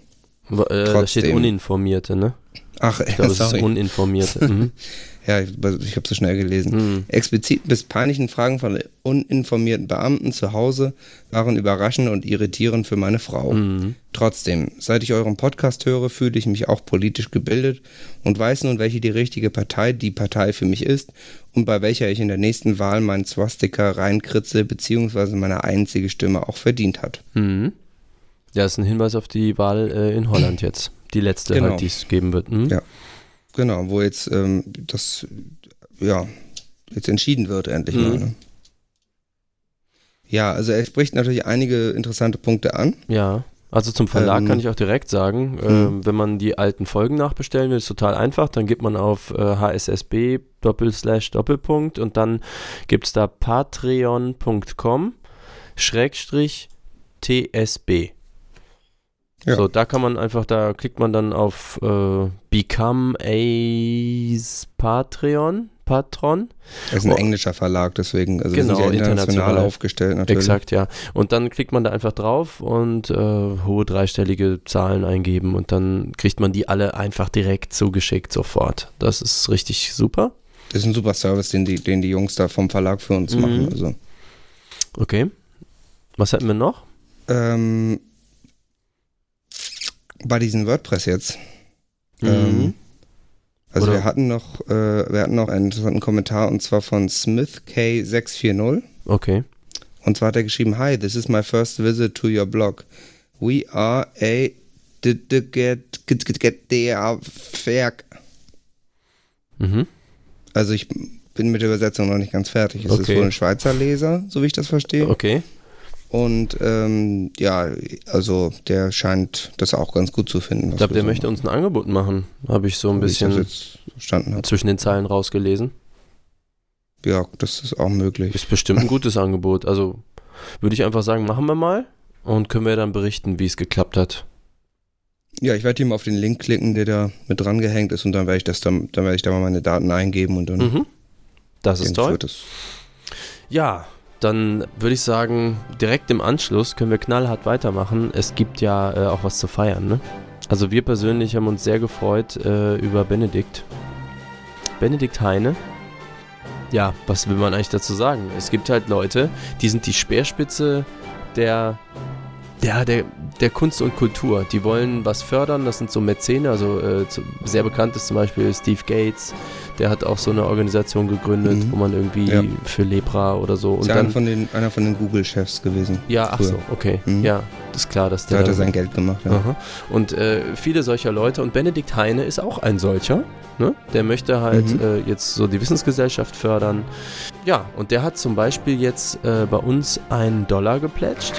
Äh, da steht. Uninformierte, ne? Ach, Ich glaube, [LAUGHS] es ist sorry. Uninformierte. Mhm. [LAUGHS] Ja, ich, ich habe so schnell gelesen. Hm. Explizit bis peinlichen Fragen von uninformierten Beamten zu Hause waren überraschend und irritierend für meine Frau. Mhm. Trotzdem, seit ich euren Podcast höre, fühle ich mich auch politisch gebildet und weiß nun, welche die richtige Partei die Partei für mich ist und bei welcher ich in der nächsten Wahl meinen Swastika reinkritze, beziehungsweise meine einzige Stimme auch verdient hat. Mhm. Ja, ist ein Hinweis auf die Wahl äh, in Holland jetzt. Die letzte Genau. halt, die es geben wird. Mhm. Ja. Genau, wo jetzt ähm, das, ja, jetzt entschieden wird endlich Mhm. mal. Ne? Ja, also er spricht natürlich einige interessante Punkte an. Ja. Also zum Verlag Ähm, kann ich auch direkt sagen, ähm, wenn man die alten Folgen nachbestellen will, ist total einfach. Dann gibt man auf äh, hssb Doppelslash Doppelpunkt und dann gibt es da patreon.com Schrägstrich TSB. Ja. So, da kann man einfach, da klickt man dann auf äh, Become a Patreon, Patron. Er ist ein Oh. englischer Verlag, deswegen, also Genau, sind ja international, international. aufgestellt natürlich. Exakt, ja. Und dann klickt man da einfach drauf und äh, hohe dreistellige Zahlen eingeben und dann kriegt man die alle einfach direkt zugeschickt sofort. Das ist richtig super. Das ist ein super Service, den die, den die Jungs da vom Verlag für uns Mhm. machen. Also. Okay. Was hatten wir noch? Ähm, bei diesem WordPress jetzt. Ähm, Mhm. also Oder- wir hatten noch, äh, wir hatten noch einen interessanten Kommentar und zwar von Smith K640. Okay. Und zwar hat er geschrieben, Hi, this is my first visit to your blog. We are a d- d- get get get get der Werk. Mhm. Also ich bin mit der Übersetzung noch nicht ganz fertig. Es ist Okay. wohl ein Schweizer Leser, so wie ich das verstehe. Okay. Und ähm, ja, also der scheint das auch ganz gut zu finden. Ich glaube, der möchte uns ein Angebot machen. Habe ich so ein wie bisschen zwischen den Zeilen rausgelesen. Ja, das ist auch möglich. Ist bestimmt ein gutes Angebot. Also würde ich einfach sagen, machen wir mal und können wir dann berichten, wie es geklappt hat. Ja, ich werde hier mal auf den Link klicken, der da mit dran gehängt ist und dann werde ich das dann, dann werde ich da mal meine Daten eingeben und dann Mhm. Das ist toll. das Ja, dann würde ich sagen, direkt im Anschluss können wir knallhart weitermachen. Es gibt ja äh, auch was zu feiern, ne? Also wir persönlich haben uns sehr gefreut äh, über Benedikt. Benedikt Heine. Ja, was will man eigentlich dazu sagen? Es gibt halt Leute, die sind die Speerspitze der, ja, der, der Kunst und Kultur. Die wollen was fördern, das sind so Mäzene, also äh, zu, sehr bekannt ist zum Beispiel Steve Gates, der hat auch so eine Organisation gegründet, Mhm. wo man irgendwie Ja. für Lepra oder so. Ist Und einer dann, von den, einer von den Google-Chefs gewesen. ja, ach früher. so, okay. Mhm. Ja, ist klar, dass Da der. hat er sein Geld gemacht. Ja. Aha. Und äh, viele solcher Leute und Benedikt Heine ist auch ein solcher. Ne? Der möchte halt Mhm. äh, jetzt so die Wissensgesellschaft fördern. Ja, und der hat zum Beispiel jetzt äh, bei uns einen Dollar geplätscht.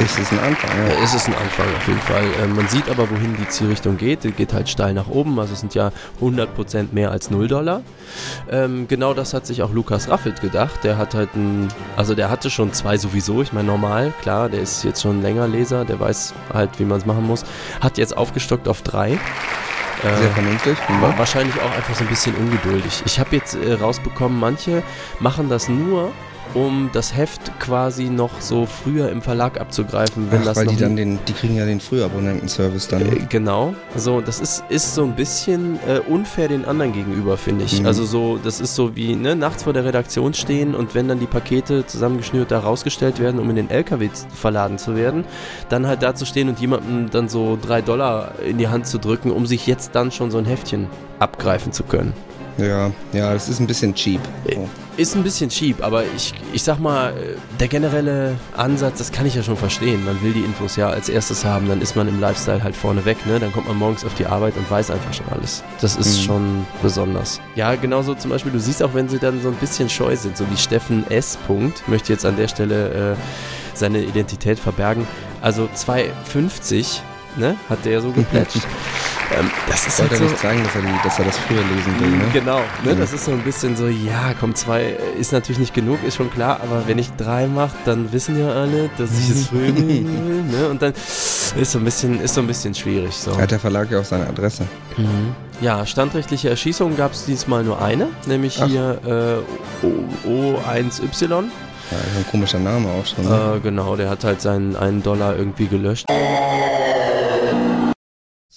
Das ist ein Anfang. Ja. äh, es ist ein Anfang auf jeden Fall. Äh, man sieht aber, wohin die Zielrichtung geht. Die geht halt steil nach oben. Also es sind ja 100% mehr als 0 Dollar. Ähm, genau das hat sich auch Lukas Raffelt gedacht. Der hat halt ein, also der hatte schon zwei sowieso. Ich meine, normal, klar, der ist jetzt schon länger Leser. Der weiß halt, wie man es machen muss. Hat jetzt aufgestockt auf drei. Sehr Äh, vernünftig. Wa- Mhm. Wahrscheinlich auch einfach so ein bisschen ungeduldig. Ich habe jetzt äh, rausbekommen, manche machen das nur, um das Heft quasi noch so früher im Verlag abzugreifen, wenn Ach, das weil die dann den, die kriegen ja den Frühabonnentenservice dann. äh, Genau, so das ist, ist so ein bisschen äh, unfair den anderen gegenüber, finde ich. Mhm. Also so, das ist so wie ne, nachts vor der Redaktion stehen und wenn dann die Pakete zusammengeschnürt da rausgestellt werden, um in den LKW verladen zu werden, dann halt da zu stehen und jemandem dann so drei Dollar in die Hand zu drücken, um sich jetzt dann schon so ein Heftchen abgreifen zu können. Ja, ja, das ist ein bisschen cheap. Äh. Ist ein bisschen cheap, aber ich, ich sag mal, äh, der generelle Ansatz, das kann ich ja schon verstehen. Man will die Infos ja als erstes haben, dann ist man im Lifestyle halt vorne weg, ne? Dann kommt man morgens auf die Arbeit und weiß einfach schon alles. Das ist Mhm. schon besonders. Ja, genauso zum Beispiel, du siehst auch, wenn sie dann so ein bisschen scheu sind, so wie Steffen S. Punkt, möchte jetzt an der Stelle äh, seine Identität verbergen. Also 2,50, ne? Hat der so geplätscht. [LAUGHS] ähm, das ist Wollte halt er so, nicht zeigen, dass er, dass er das früher lesen will, ne? Genau, ne, Ja. das ist so ein bisschen so, ja, komm, zwei ist natürlich nicht genug, ist schon klar, aber wenn ich drei mache, dann wissen ja alle, dass ich es früh lesen [LAUGHS] will, ne? Und dann ist so ein bisschen, ist so ein bisschen schwierig. So. Hat der Verlag ja auch seine Adresse. Mhm. Ja, standrechtliche Erschießungen gab es diesmal nur eine, nämlich Ach. hier äh, O- O1Y. Ja, ein komischer Name auch schon. Ne? Äh, genau, der hat halt seinen einen Dollar irgendwie gelöscht.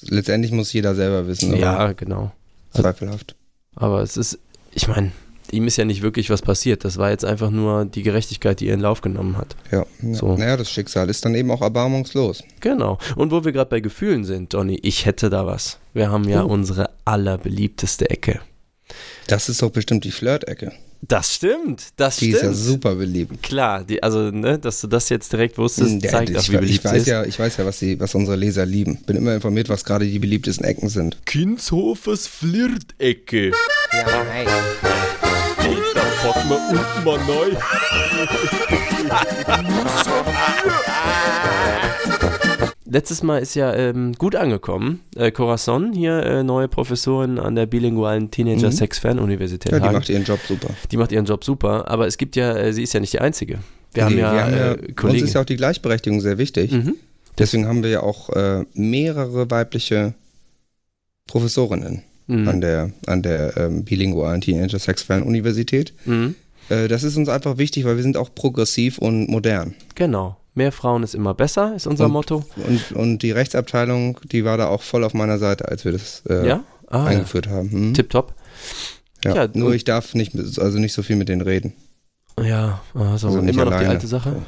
Letztendlich muss jeder selber wissen, aber Ja, genau. zweifelhaft. Aber es ist, ich meine, ihm ist ja nicht wirklich was passiert. Das war jetzt einfach nur die Gerechtigkeit, die ihren Lauf genommen hat. Ja, ja. So. naja, das Schicksal ist dann eben auch erbarmungslos. Genau. Und wo wir gerade bei Gefühlen sind, Johnny, ich hätte da was. Wir haben ja Oh. unsere allerbeliebteste Ecke. Das ist doch bestimmt die Flirt-Ecke. Das stimmt, das Die stimmt. ist ja super beliebt. Klar, die, also, ne, dass du das jetzt direkt wusstest, Ja, zeigt ich, auch, wie beliebt ich weiß ist. ja, ich weiß ja, was, die, was unsere Leser lieben. Bin immer informiert, was gerade die beliebtesten Ecken sind. Kinshofers Flirtecke. Ja, nein. Da packen wir unten mal neu. [LAUGHS] Letztes Mal ist ja ähm, gut angekommen. Äh, Corazon, hier äh, neue Professorin an der bilingualen Teenager Mhm. Ja, die Hagen. macht ihren Job super. die macht ihren Job super, aber es gibt ja, äh, sie ist ja nicht die Einzige. Wir haben Nee, ja, wir haben ja äh, uns Kollegen. ist ja auch die Gleichberechtigung sehr wichtig. mhm. Deswegen haben wir ja auch äh, mehrere weibliche Professorinnen Mhm. an der, an der ähm, bilingualen Teenager Sex Fern Universität. Mhm. Äh, das ist uns einfach wichtig, weil wir sind auch progressiv und modern. Genau. Mehr Frauen ist immer besser, ist unser Und- Motto. Und, und die Rechtsabteilung, die war da auch voll auf meiner Seite, als wir das äh, ja? Ah, eingeführt haben. Hm? Tipptopp. Ja, Ja, nur ich darf nicht, also nicht so viel mit denen reden. Ja, also, Also nicht immer noch die alte Sache.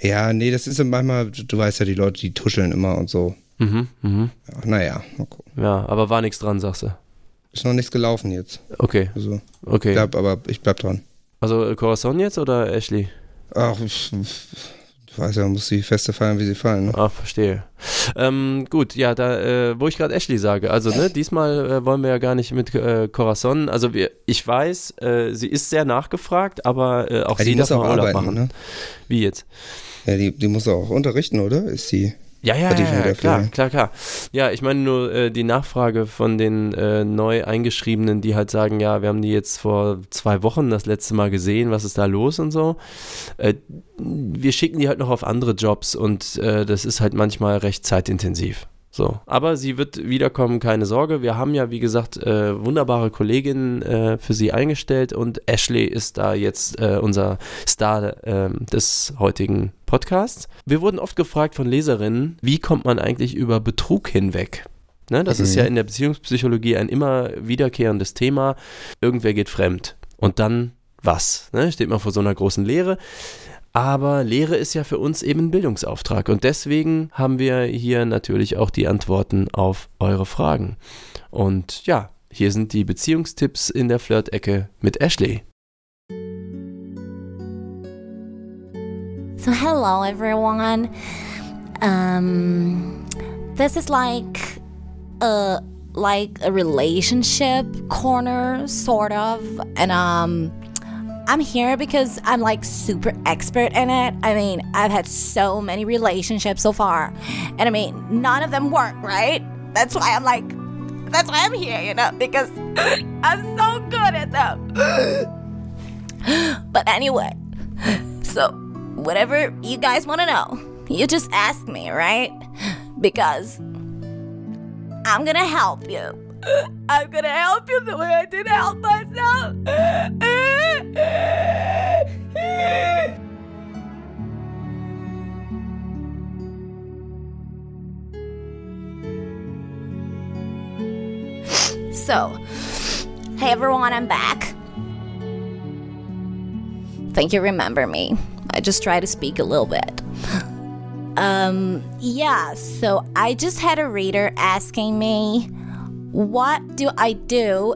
Ja, nee, das ist manchmal, du weißt ja, die Leute, die tuscheln immer und so. Mhm, mhm. Ja, naja, mal gucken. Ja, aber war nichts dran, sagst du. Ist noch nichts gelaufen jetzt. Okay, Also, okay. bleib, aber ich bleib dran. Also Corazon jetzt oder Ashley? Ach, weiß ja, muss die Feste feiern, wie sie fallen. Ne? Ah, verstehe. Ähm, gut, ja, da, äh, wo ich gerade Ashley sage, also ne, diesmal äh, wollen wir ja gar nicht mit äh, Corazon, also wir, ich weiß, äh, sie ist sehr nachgefragt, aber äh, auch Ja, sie muss darf auch mal Urlaub arbeiten, machen. ne? Wie jetzt? Ja, die, die muss auch unterrichten, oder? Ist die. Ja, ja, ja, klar, klar, klar. Ja, ich meine nur äh, die Nachfrage von den äh, neu eingeschriebenen, die halt sagen, ja, wir haben die jetzt vor zwei Wochen das letzte Mal gesehen, was ist da los und so. Äh, wir schicken die halt noch auf andere Jobs und äh, das ist halt manchmal recht zeitintensiv. So, aber sie wird wiederkommen, keine Sorge. Wir haben ja, wie gesagt, äh, wunderbare Kolleginnen äh, für sie eingestellt und Ashley ist da jetzt äh, unser Star äh, des heutigen Podcasts. Wir wurden oft gefragt von Leserinnen, wie kommt man eigentlich über Betrug hinweg? Ne, das ist ja in der Beziehungspsychologie ein immer wiederkehrendes Thema. Irgendwer geht fremd. Und dann was? Ne? Steht man vor so einer großen Lehre. Aber Lehre ist ja für uns eben ein Bildungsauftrag. Und deswegen haben wir hier natürlich auch die Antworten auf eure Fragen. Und ja, hier sind die Beziehungstipps in der Flirt-Ecke mit Ashley. So hello everyone. Um, this is like a like a relationship corner, sort of, and um. I'm here because I'm like super expert in it. I mean, I've had so many relationships so far. And I mean, none of them work, right? That's why I'm like, that's why I'm here, you know, because [LAUGHS] I'm so good at them. [GASPS] but anyway, so whatever you guys want to know, you just ask me, right? Because I'm gonna help you. I'm gonna help you the way I did help myself. So, hey everyone, I'm back. Think you remember me. I just try to speak a little bit. Um, yeah, so I just had a reader asking me, what do I do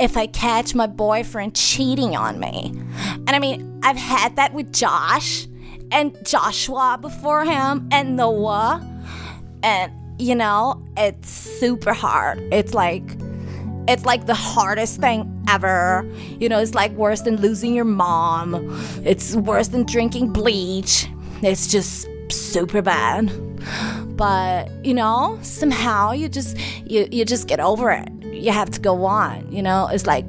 if I catch my boyfriend cheating on me? And I mean, I've had that with Josh and Joshua before him and Noah. And, you know, it's super hard. It's like, it's like the hardest thing ever. You know, it's like worse than losing your mom. It's worse than drinking bleach. It's just super bad. But, you know, somehow you just you you just get over it. You have to go on, you know? It's like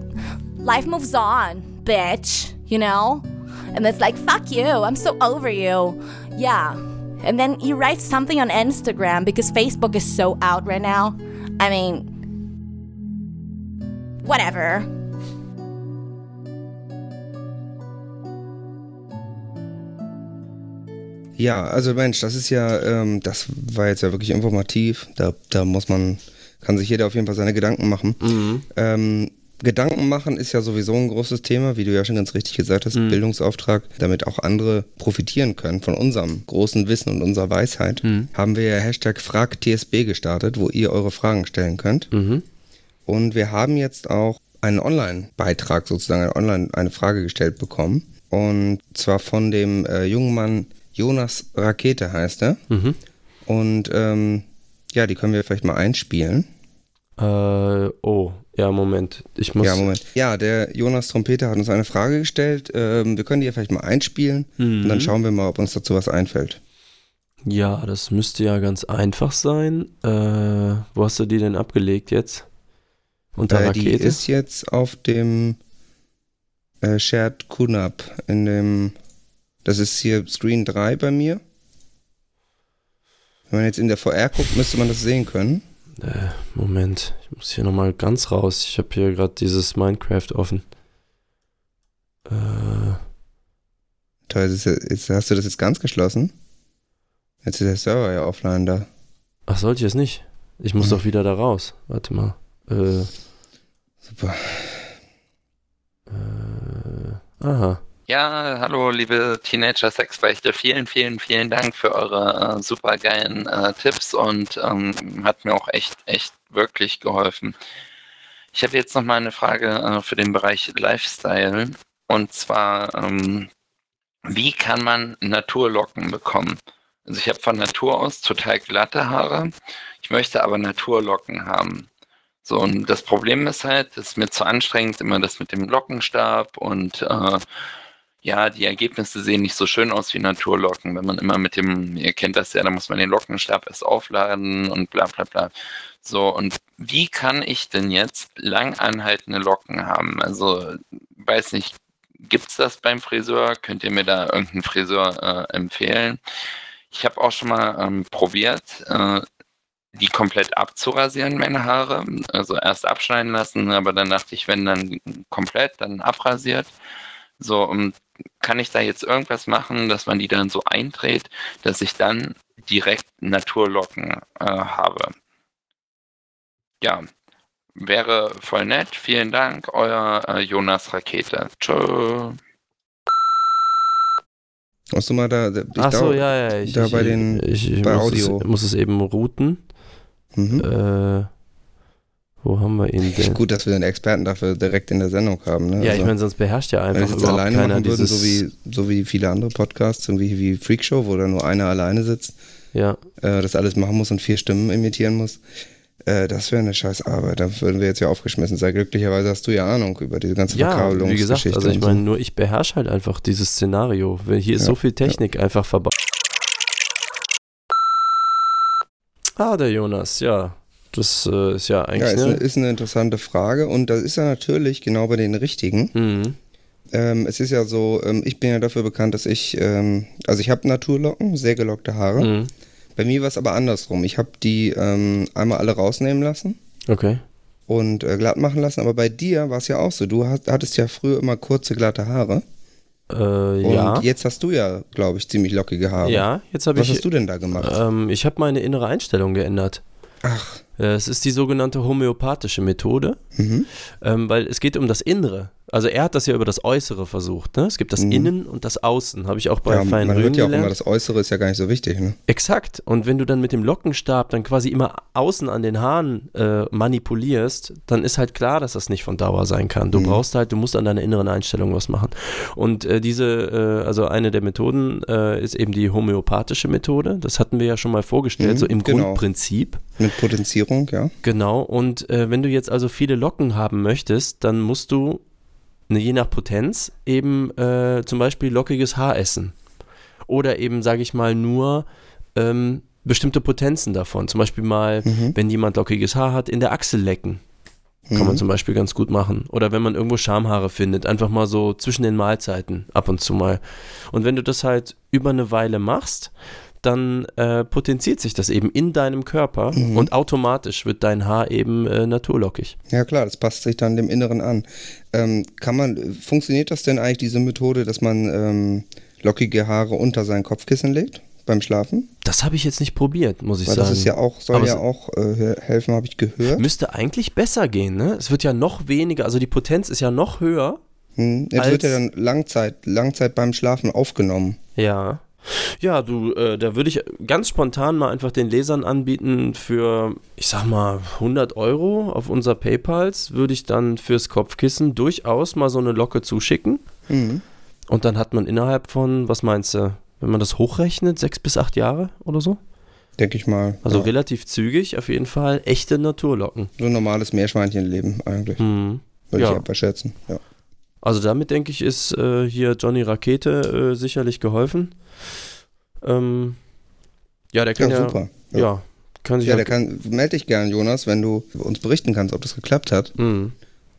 life moves on, bitch, you know? And it's like, fuck you, I'm so over you. Yeah. And then you write something on Instagram because Facebook is so out right now. I mean, whatever. Ja, also Mensch, das ist ja, ähm, das war jetzt ja wirklich informativ. Da, da muss man, kann sich jeder auf jeden Fall seine Gedanken machen. Ähm, Gedanken machen ist ja sowieso ein großes Thema, wie du ja schon ganz richtig gesagt hast, Bildungsauftrag, damit auch andere profitieren können von unserem großen Wissen und unserer Weisheit, haben wir ja Hashtag FragTSB gestartet, wo ihr eure Fragen stellen könnt. Und wir haben jetzt auch einen Online-Beitrag sozusagen, eine online eine Frage gestellt bekommen. Und zwar von dem äh, jungen Mann Jonas Rakete heißt er. Und ähm, ja, die können wir vielleicht mal einspielen. Äh, oh, ja, Moment. Ich muss. Ja, Moment. Ja, der Jonas Trompeter hat uns eine Frage gestellt. Ähm, wir können die ja vielleicht mal einspielen und dann schauen wir mal, ob uns dazu was einfällt. Ja, das müsste ja ganz einfach sein. Äh, wo hast du die denn abgelegt jetzt? Unter Äh, die Rakete? ist jetzt auf dem äh, Shared QNAP in dem, das ist hier Screen 3 bei mir. Wenn man jetzt in der VR guckt, müsste man das sehen können. Äh, Moment, ich muss hier nochmal ganz raus. Ich habe hier gerade dieses Minecraft offen. Äh, Toll, jetzt, jetzt hast du das jetzt ganz geschlossen. Jetzt ist der Server ja offline da. ach, sollte ich es nicht? Ich muss doch wieder da raus. Warte mal. Äh, Super. äh, aha. Ja, hallo liebe Teenager Sexbeichte. Vielen, vielen, vielen Dank für eure äh, supergeilen äh, Tipps und ähm, hat mir auch echt, echt wirklich geholfen. Ich habe jetzt noch mal eine Frage äh, für den Bereich Lifestyle und zwar, ähm, wie kann man Naturlocken bekommen? Also ich habe von Natur aus total glatte Haare, ich möchte aber Naturlocken haben. So, und das Problem ist halt, es ist mir zu anstrengend, immer das mit dem Lockenstab und äh, ja, die Ergebnisse sehen nicht so schön aus wie Naturlocken. Wenn man immer mit dem, ihr kennt das ja, da muss man den Lockenstab erst aufladen und bla bla bla. So, und wie kann ich denn jetzt lang anhaltende Locken haben? Also, weiß nicht, gibt's das beim Friseur? Könnt ihr mir da irgendeinen Friseur äh, empfehlen? Ich habe auch schon mal ähm, probiert, äh, die komplett abzurasieren, meine Haare. Also erst abschneiden lassen, aber dann dachte ich, wenn dann komplett, dann abrasiert. So, und kann ich da jetzt irgendwas machen, dass man die dann so eindreht, dass ich dann direkt Naturlocken äh, habe? Ja, wäre voll nett. Vielen Dank, euer äh, Jonas Rakete. Tschö. Musst du mal da, da ich Ach so, ja, ja. Ich, da ich, bei den, ich, ich bei muss, Audio. Es, muss es eben routen. Mhm. Äh, wo haben wir ihn denn? Gut, dass wir den Experten dafür direkt in der Sendung haben. Ne? Ja, Also, ich meine, sonst beherrscht ja wenn einfach jetzt überhaupt alleine keiner machen würden, so wie, so wie viele andere Podcasts, irgendwie wie Freakshow, wo da nur einer alleine sitzt, ja, äh, das alles machen muss und vier Stimmen imitieren muss, äh, das wäre eine scheiß Arbeit. Da würden wir jetzt ja aufgeschmissen sein. Glücklicherweise hast du ja Ahnung über diese ganze ja, wie Verkabelungsgeschichte. gesagt, also ich und so. meine, nur ich beherrsche halt einfach dieses Szenario. Hier ist Ja, so viel Technik einfach verbaut. Ah, der Jonas, ja. Das äh, ist ja Ja, eigentlich ist, eine, ne? ist eine interessante Frage und das ist ja natürlich genau bei den richtigen. Mhm. Ähm, es ist ja so, ähm, ich bin ja dafür bekannt, dass ich, ähm, also ich habe Naturlocken, sehr gelockte Haare. Mhm. Bei mir war es aber andersrum. Ich habe die ähm, einmal alle rausnehmen lassen Okay. und äh, glatt machen lassen, aber bei dir war es ja auch so. Du hast, hattest ja früher immer kurze, glatte Haare. Äh, Und ja. jetzt hast du ja, glaube ich, ziemlich lockige Haare. Ja, jetzt habe Was ich. hast du denn da gemacht? Ähm, ich habe meine innere Einstellung geändert. Ach, Äh, Es ist die sogenannte homöopathische Methode, mhm. ähm, weil es geht um das Innere. Also er hat das ja über das Äußere versucht. Ne? Es gibt das Mhm. Innen und das Außen, habe ich auch bei ja, Fein man hört ja auch gelernt. immer, das Äußere ist ja gar nicht so wichtig. Ne? Exakt. Und wenn du dann mit dem Lockenstab dann quasi immer außen an den Haaren äh, manipulierst, dann ist halt klar, dass das nicht von Dauer sein kann. Du Mhm. brauchst halt, du musst an deiner inneren Einstellung was machen. Und äh, diese, äh, also eine der Methoden äh, ist eben die homöopathische Methode. Das hatten wir ja schon mal vorgestellt, Mhm, so im genau. Grundprinzip. Mit Potenzierung, ja. Genau, und äh, wenn du jetzt also viele Locken haben möchtest, dann musst du, ne, je nach Potenz, eben äh, zum Beispiel lockiges Haar essen. Oder eben, sage ich mal, nur ähm, bestimmte Potenzen davon. Zum Beispiel mal, Mhm. wenn jemand lockiges Haar hat, in der Achsel lecken. Kann man Mhm. zum Beispiel ganz gut machen. Oder wenn man irgendwo Schamhaare findet, einfach mal so zwischen den Mahlzeiten ab und zu mal. Und wenn du das halt über eine Weile machst, dann äh, potenziert sich das eben in deinem Körper Mhm. und automatisch wird dein Haar eben äh, naturlockig. Ja klar, das passt sich dann dem Inneren an. Ähm, kann man, funktioniert das denn eigentlich, diese Methode, dass man ähm, lockige Haare unter sein Kopfkissen legt beim Schlafen? Das habe ich jetzt nicht probiert, muss ich Weil sagen. das ist ja auch, soll Aber ja auch äh, helfen, habe ich gehört. Müsste eigentlich besser gehen, ne? Es wird ja noch weniger, also die Potenz ist ja noch höher. Hm, jetzt wird ja dann Langzeit, Langzeit beim Schlafen aufgenommen. Ja. Ja, du, äh, da würde ich ganz spontan mal einfach den Lesern anbieten für, ich sag mal, 100 Euro auf unser PayPals, würde ich dann fürs Kopfkissen durchaus mal so eine Locke zuschicken. Mhm. Und dann hat man innerhalb von, was meinst du, wenn man das hochrechnet, sechs bis acht Jahre oder so? Denke ich mal. Also ja. relativ zügig, auf jeden Fall echte Naturlocken. So ein normales Meerschweinchenleben eigentlich, Mhm. würde Ja. ich einfach schätzen. Ja. Also damit denke ich, ist äh, hier Johnny Rakete äh, sicherlich geholfen. Ähm, ja, der kann Ja, ja, super. Ja. kann sich Ja, ja, der kann, melde dich gern, Jonas, wenn du uns berichten kannst, ob das geklappt hat Mhm.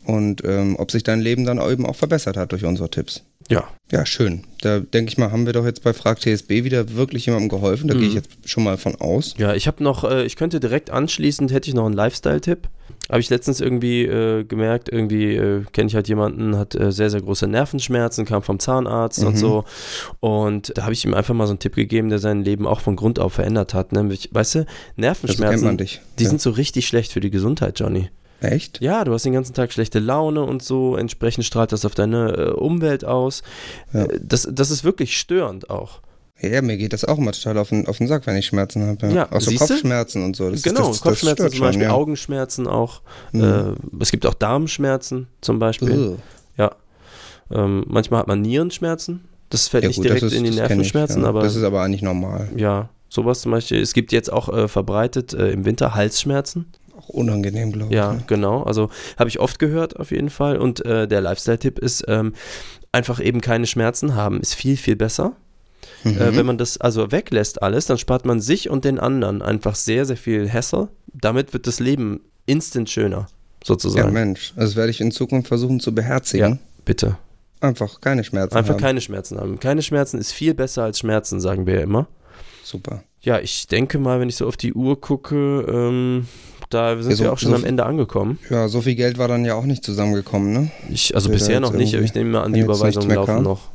und ähm, ob sich dein Leben dann eben auch verbessert hat durch unsere Tipps. Ja. Ja, schön. Da denke ich mal, haben wir doch jetzt bei Frag TSB wieder wirklich jemandem geholfen. Da gehe ich Mhm. jetzt schon mal von aus. Ja, ich habe noch, äh, ich könnte direkt anschließend, hätte ich noch einen Lifestyle-Tipp. Habe ich letztens irgendwie äh, gemerkt, irgendwie äh, kenne ich halt jemanden, hat äh, sehr, sehr große Nervenschmerzen, kam vom Zahnarzt und Mhm. so. Und da habe ich ihm einfach mal so einen Tipp gegeben, der sein Leben auch von Grund auf verändert hat. Nämlich, weißt du, Nervenschmerzen, die ja. sind so richtig schlecht für die Gesundheit, Johnny. Echt? Ja, du hast den ganzen Tag schlechte Laune und so, entsprechend strahlt das auf deine äh, Umwelt aus. Ja. Äh, Das, das ist wirklich störend auch. Ja, mir geht das auch immer total auf den, auf den Sack, wenn ich Schmerzen habe. Ja, auch so? Kopfschmerzen und so. Das, genau, das, das Kopfschmerzen zum schon, Beispiel, ja. Augenschmerzen auch. Mhm. Äh, es gibt auch Darmschmerzen zum Beispiel. Ugh. Ja. Ähm, manchmal hat man Nierenschmerzen. Das fällt Ja, nicht gut, direkt ist, in die kenn ich, Nervenschmerzen, ja. aber Das ist aber eigentlich normal. ja, sowas zum Beispiel. Es gibt jetzt auch äh, verbreitet äh, im Winter Halsschmerzen. Auch unangenehm, glaube ich. Ja, ne? genau. Also habe ich oft gehört auf jeden Fall. Und äh, der Lifestyle-Tipp ist ähm, einfach eben keine Schmerzen haben, ist viel, viel besser. Mhm. Äh, wenn man das also weglässt alles, dann spart man sich und den anderen einfach sehr, sehr viel Hassel. Damit wird das Leben instant schöner, ja, sozusagen. Mensch. Das werde ich in Zukunft versuchen zu beherzigen. Ja, bitte. Einfach keine Schmerzen Einfach haben. keine Schmerzen haben. Keine Schmerzen ist viel besser als Schmerzen, sagen wir ja immer. Super. Ja, ich denke mal, wenn ich so auf die Uhr gucke, ähm, da sind Ja, so- wir auch schon so- am Ende angekommen. Ja, so viel Geld war dann ja auch nicht zusammengekommen, ne? Ich, also da bisher noch nicht, aber ich nehme mal an, die Überweisungen laufen noch.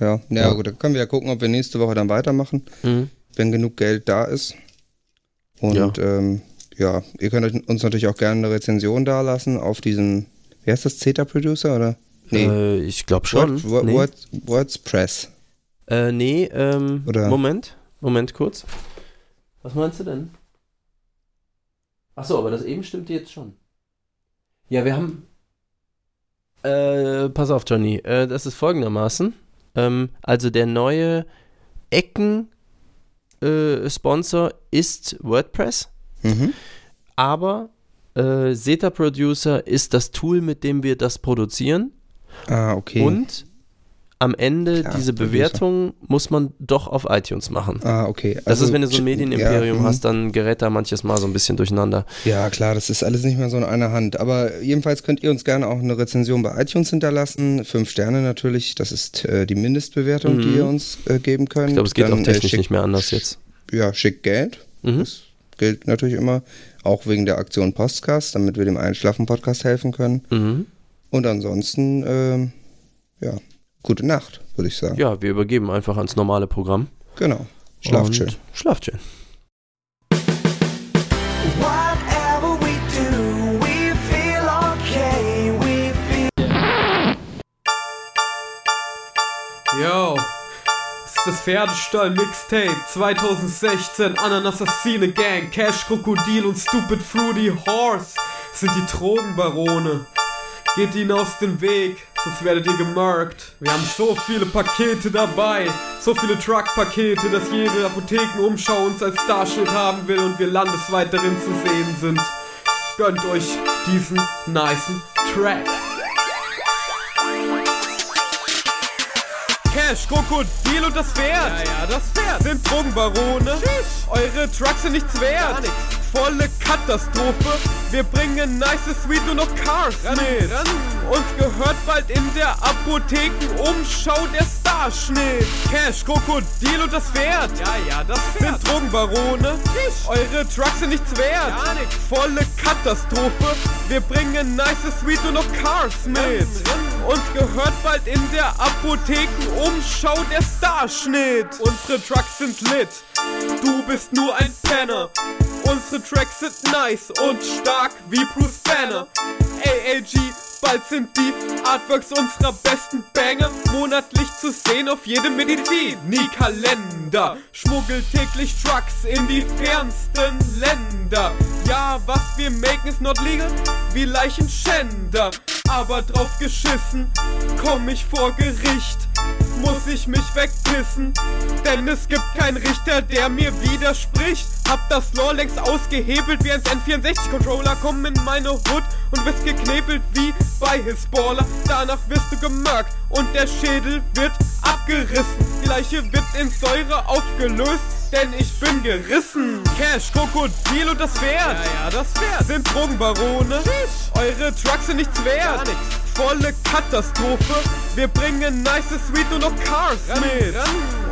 Ja, ja, Ja. gut, dann können wir ja gucken, ob wir nächste Woche dann weitermachen, Mhm. wenn genug Geld da ist. Und Ja. ähm, ja ihr könnt uns natürlich auch gerne eine Rezension dalassen auf diesem, wie heißt das, Zeta Producer oder? Nee, Äh, ich glaube schon. Word, Word, nee, Word, WordPress. äh, nee ähm, Oder- Moment, Moment kurz. Was meinst du denn? Achso, aber das eben stimmt jetzt schon. Ja, wir haben. Äh, pass auf, Johnny. Äh, das ist folgendermaßen. Ähm, also der neue Ecken-Sponsor ist WordPress, Mhm. aber äh, Zeta Producer ist das Tool, mit dem wir das produzieren. Ah, okay. Und am Ende Klar, diese. Bewertung muss man doch auf iTunes machen. Ah, okay. Das ist, wenn du so ein Medienimperium ja, mhm. hast, dann gerät da manches Mal so ein bisschen durcheinander. Ja, klar, das ist alles nicht mehr so in einer Hand. Aber jedenfalls könnt ihr uns gerne auch eine Rezension bei iTunes hinterlassen. Fünf Sterne natürlich, das ist äh, die Mindestbewertung, die Mhm. ihr uns äh, geben könnt. Ich glaube, es geht Dann, auch technisch äh, schickt- nicht mehr anders jetzt. Ja, schickt Geld. Mhm. Das gilt natürlich immer. Auch wegen der Aktion Postcast, damit wir dem Einschlafen-Podcast helfen können. Mhm. Und ansonsten, ähm, ja, gute Nacht, würde ich sagen. Ja, wir übergeben einfach ans normale Programm. Genau. Schlaft schön. Schlaft schön. Yo, ist das Pferdestall Mixtape 2016, Ananassassine Gang, Cash Krokodil und Stupid Fruity Horse sind die Drogenbarone. Geht ihnen aus dem Weg, sonst werdet ihr gemarkt. Wir haben so viele Pakete dabei, so viele Truck-Pakete, dass jede Apothekenumschau uns als Starschild haben will und wir landesweit darin zu sehen sind. Gönnt euch diesen nicen Track. Cash, Krokodil und das Pferd. Ja, ja, das Pferd. Sind Drogenbarone. Eure Trucks sind nichts wert. Volle Katastrophe. Wir bringen nice Sweet und noch Cars mit. Uns gehört bald in der Apothekenumschau der Starschnitt. Cash, Krokodil und das Pferd. Ja, ja, das Pferd. Sind Drogenbarone. Eure Trucks sind nichts wert. Volle Katastrophe. Wir bringen nice Sweet und noch Cars mit. Uns gehört bald in der Apothekenumschau der Starschnitt. Unsere Trucks sind lit. Du bist nur ein Penner. Unsere Tracks sind nice und stark wie Bruce Banner. AAG, bald sind die Artworks unserer besten Banger monatlich zu sehen auf jedem Medizin. Nie Kalender, schmuggelt täglich Trucks in die fernsten Länder. Ja, was wir machen ist not legal, wie Leichenschänder. Aber drauf geschissen, komm ich vor Gericht muss ich mich wegpissen. Denn es gibt keinen Richter, der mir widerspricht. Hab das Lore längst ausgehebelt wie ein N64-Controller. Komm in meine Hood und wirst geknebelt wie bei Hisballer. Danach wirst du gemerkt und der Schädel wird abgerissen. Die Leiche wird in Säure aufgelöst. Denn ich bin gerissen. Cash, Krokodil und das Pferd. Ja, ja, das Pferd. Sind Drogenbarone. Eure Trucks sind nichts wert. Volle Katastrophe. Wir bringen nice Sweet und noch Cars mit.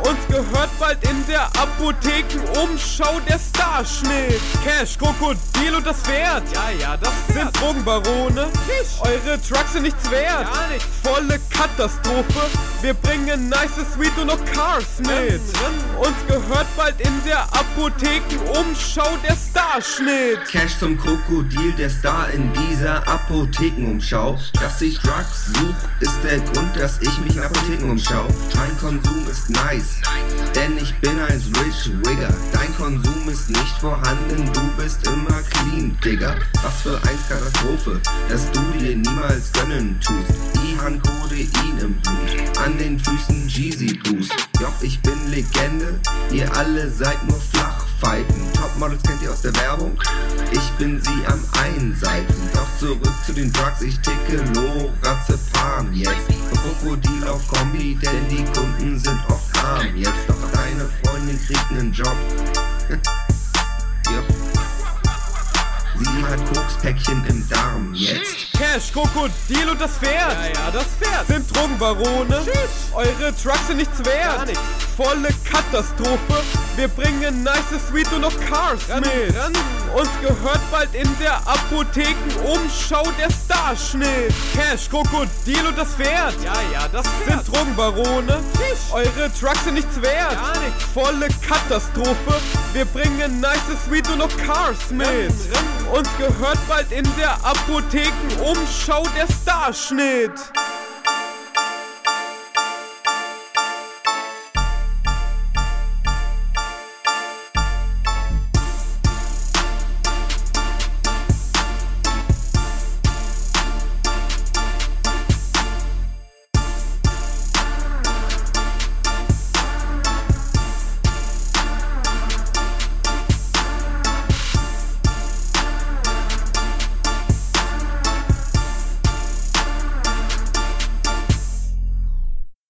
Uns gehört bald in der Apothekenumschau der Starschnitt. Cash, Krokodil und das Pferd. Ja, ja, das Pferd. Sind Drogenbarone. Eure Trucks sind nichts wert. Volle Katastrophe. Wir bringen nice Sweet und noch Cars mit. Uns gehört bald in der Apothekenumschau der Starschnitt. Cash zum Krokodil, der Star in dieser Apothekenumschau. Dass ich Drugs such, ist der Grund, dass ich mich in Apotheken umschau. Mein Konsum ist nice, denn ich bin ein Rich Wigger. Dein Konsum ist nicht vorhanden, du bist immer clean, Digga. Was für ein Katastrophe, dass du dir niemals gönnen tust. Ihan Codein im Blut, an den Füßen Jeezy Boost. Doch ich bin Legende, ihr alle seid nur Flachpfeifen. Topmodels kennt ihr aus der Werbung, ich bin sie am Einseifen. Doch zurück zu den Drugs, ich ticke Lorazepam jetzt. Krokodil auf Kombi, denn die Kunden sind oft arm jetzt. Doch deine Freundin kriegt nen Job. [LAUGHS] ja. Sie hat Kokspäckchen im Darm jetzt. Cash, Krokodil und das Pferd. Ja, ja, das Pferd. Sind Drogenbarone. Tschüss. Eure Trucks sind nichts wert. Gar nichts. Volle Katastrophe. Wir bringen nice Sweet und noch Cars ran, mit. Ran. Uns gehört bald in der Apothekenumschau der Starschnitt. Cash, Krokodil und das Pferd. Ja, ja, das Pferd. Sind Drogenbarone. Tschüss. Eure Trucks sind nichts wert. Gar nichts. Volle Katastrophe. Wir bringen nice Sweet und noch Cars mit. Ran, ran. Uns gehört bald in der Apothekenumschau der Starschnitt.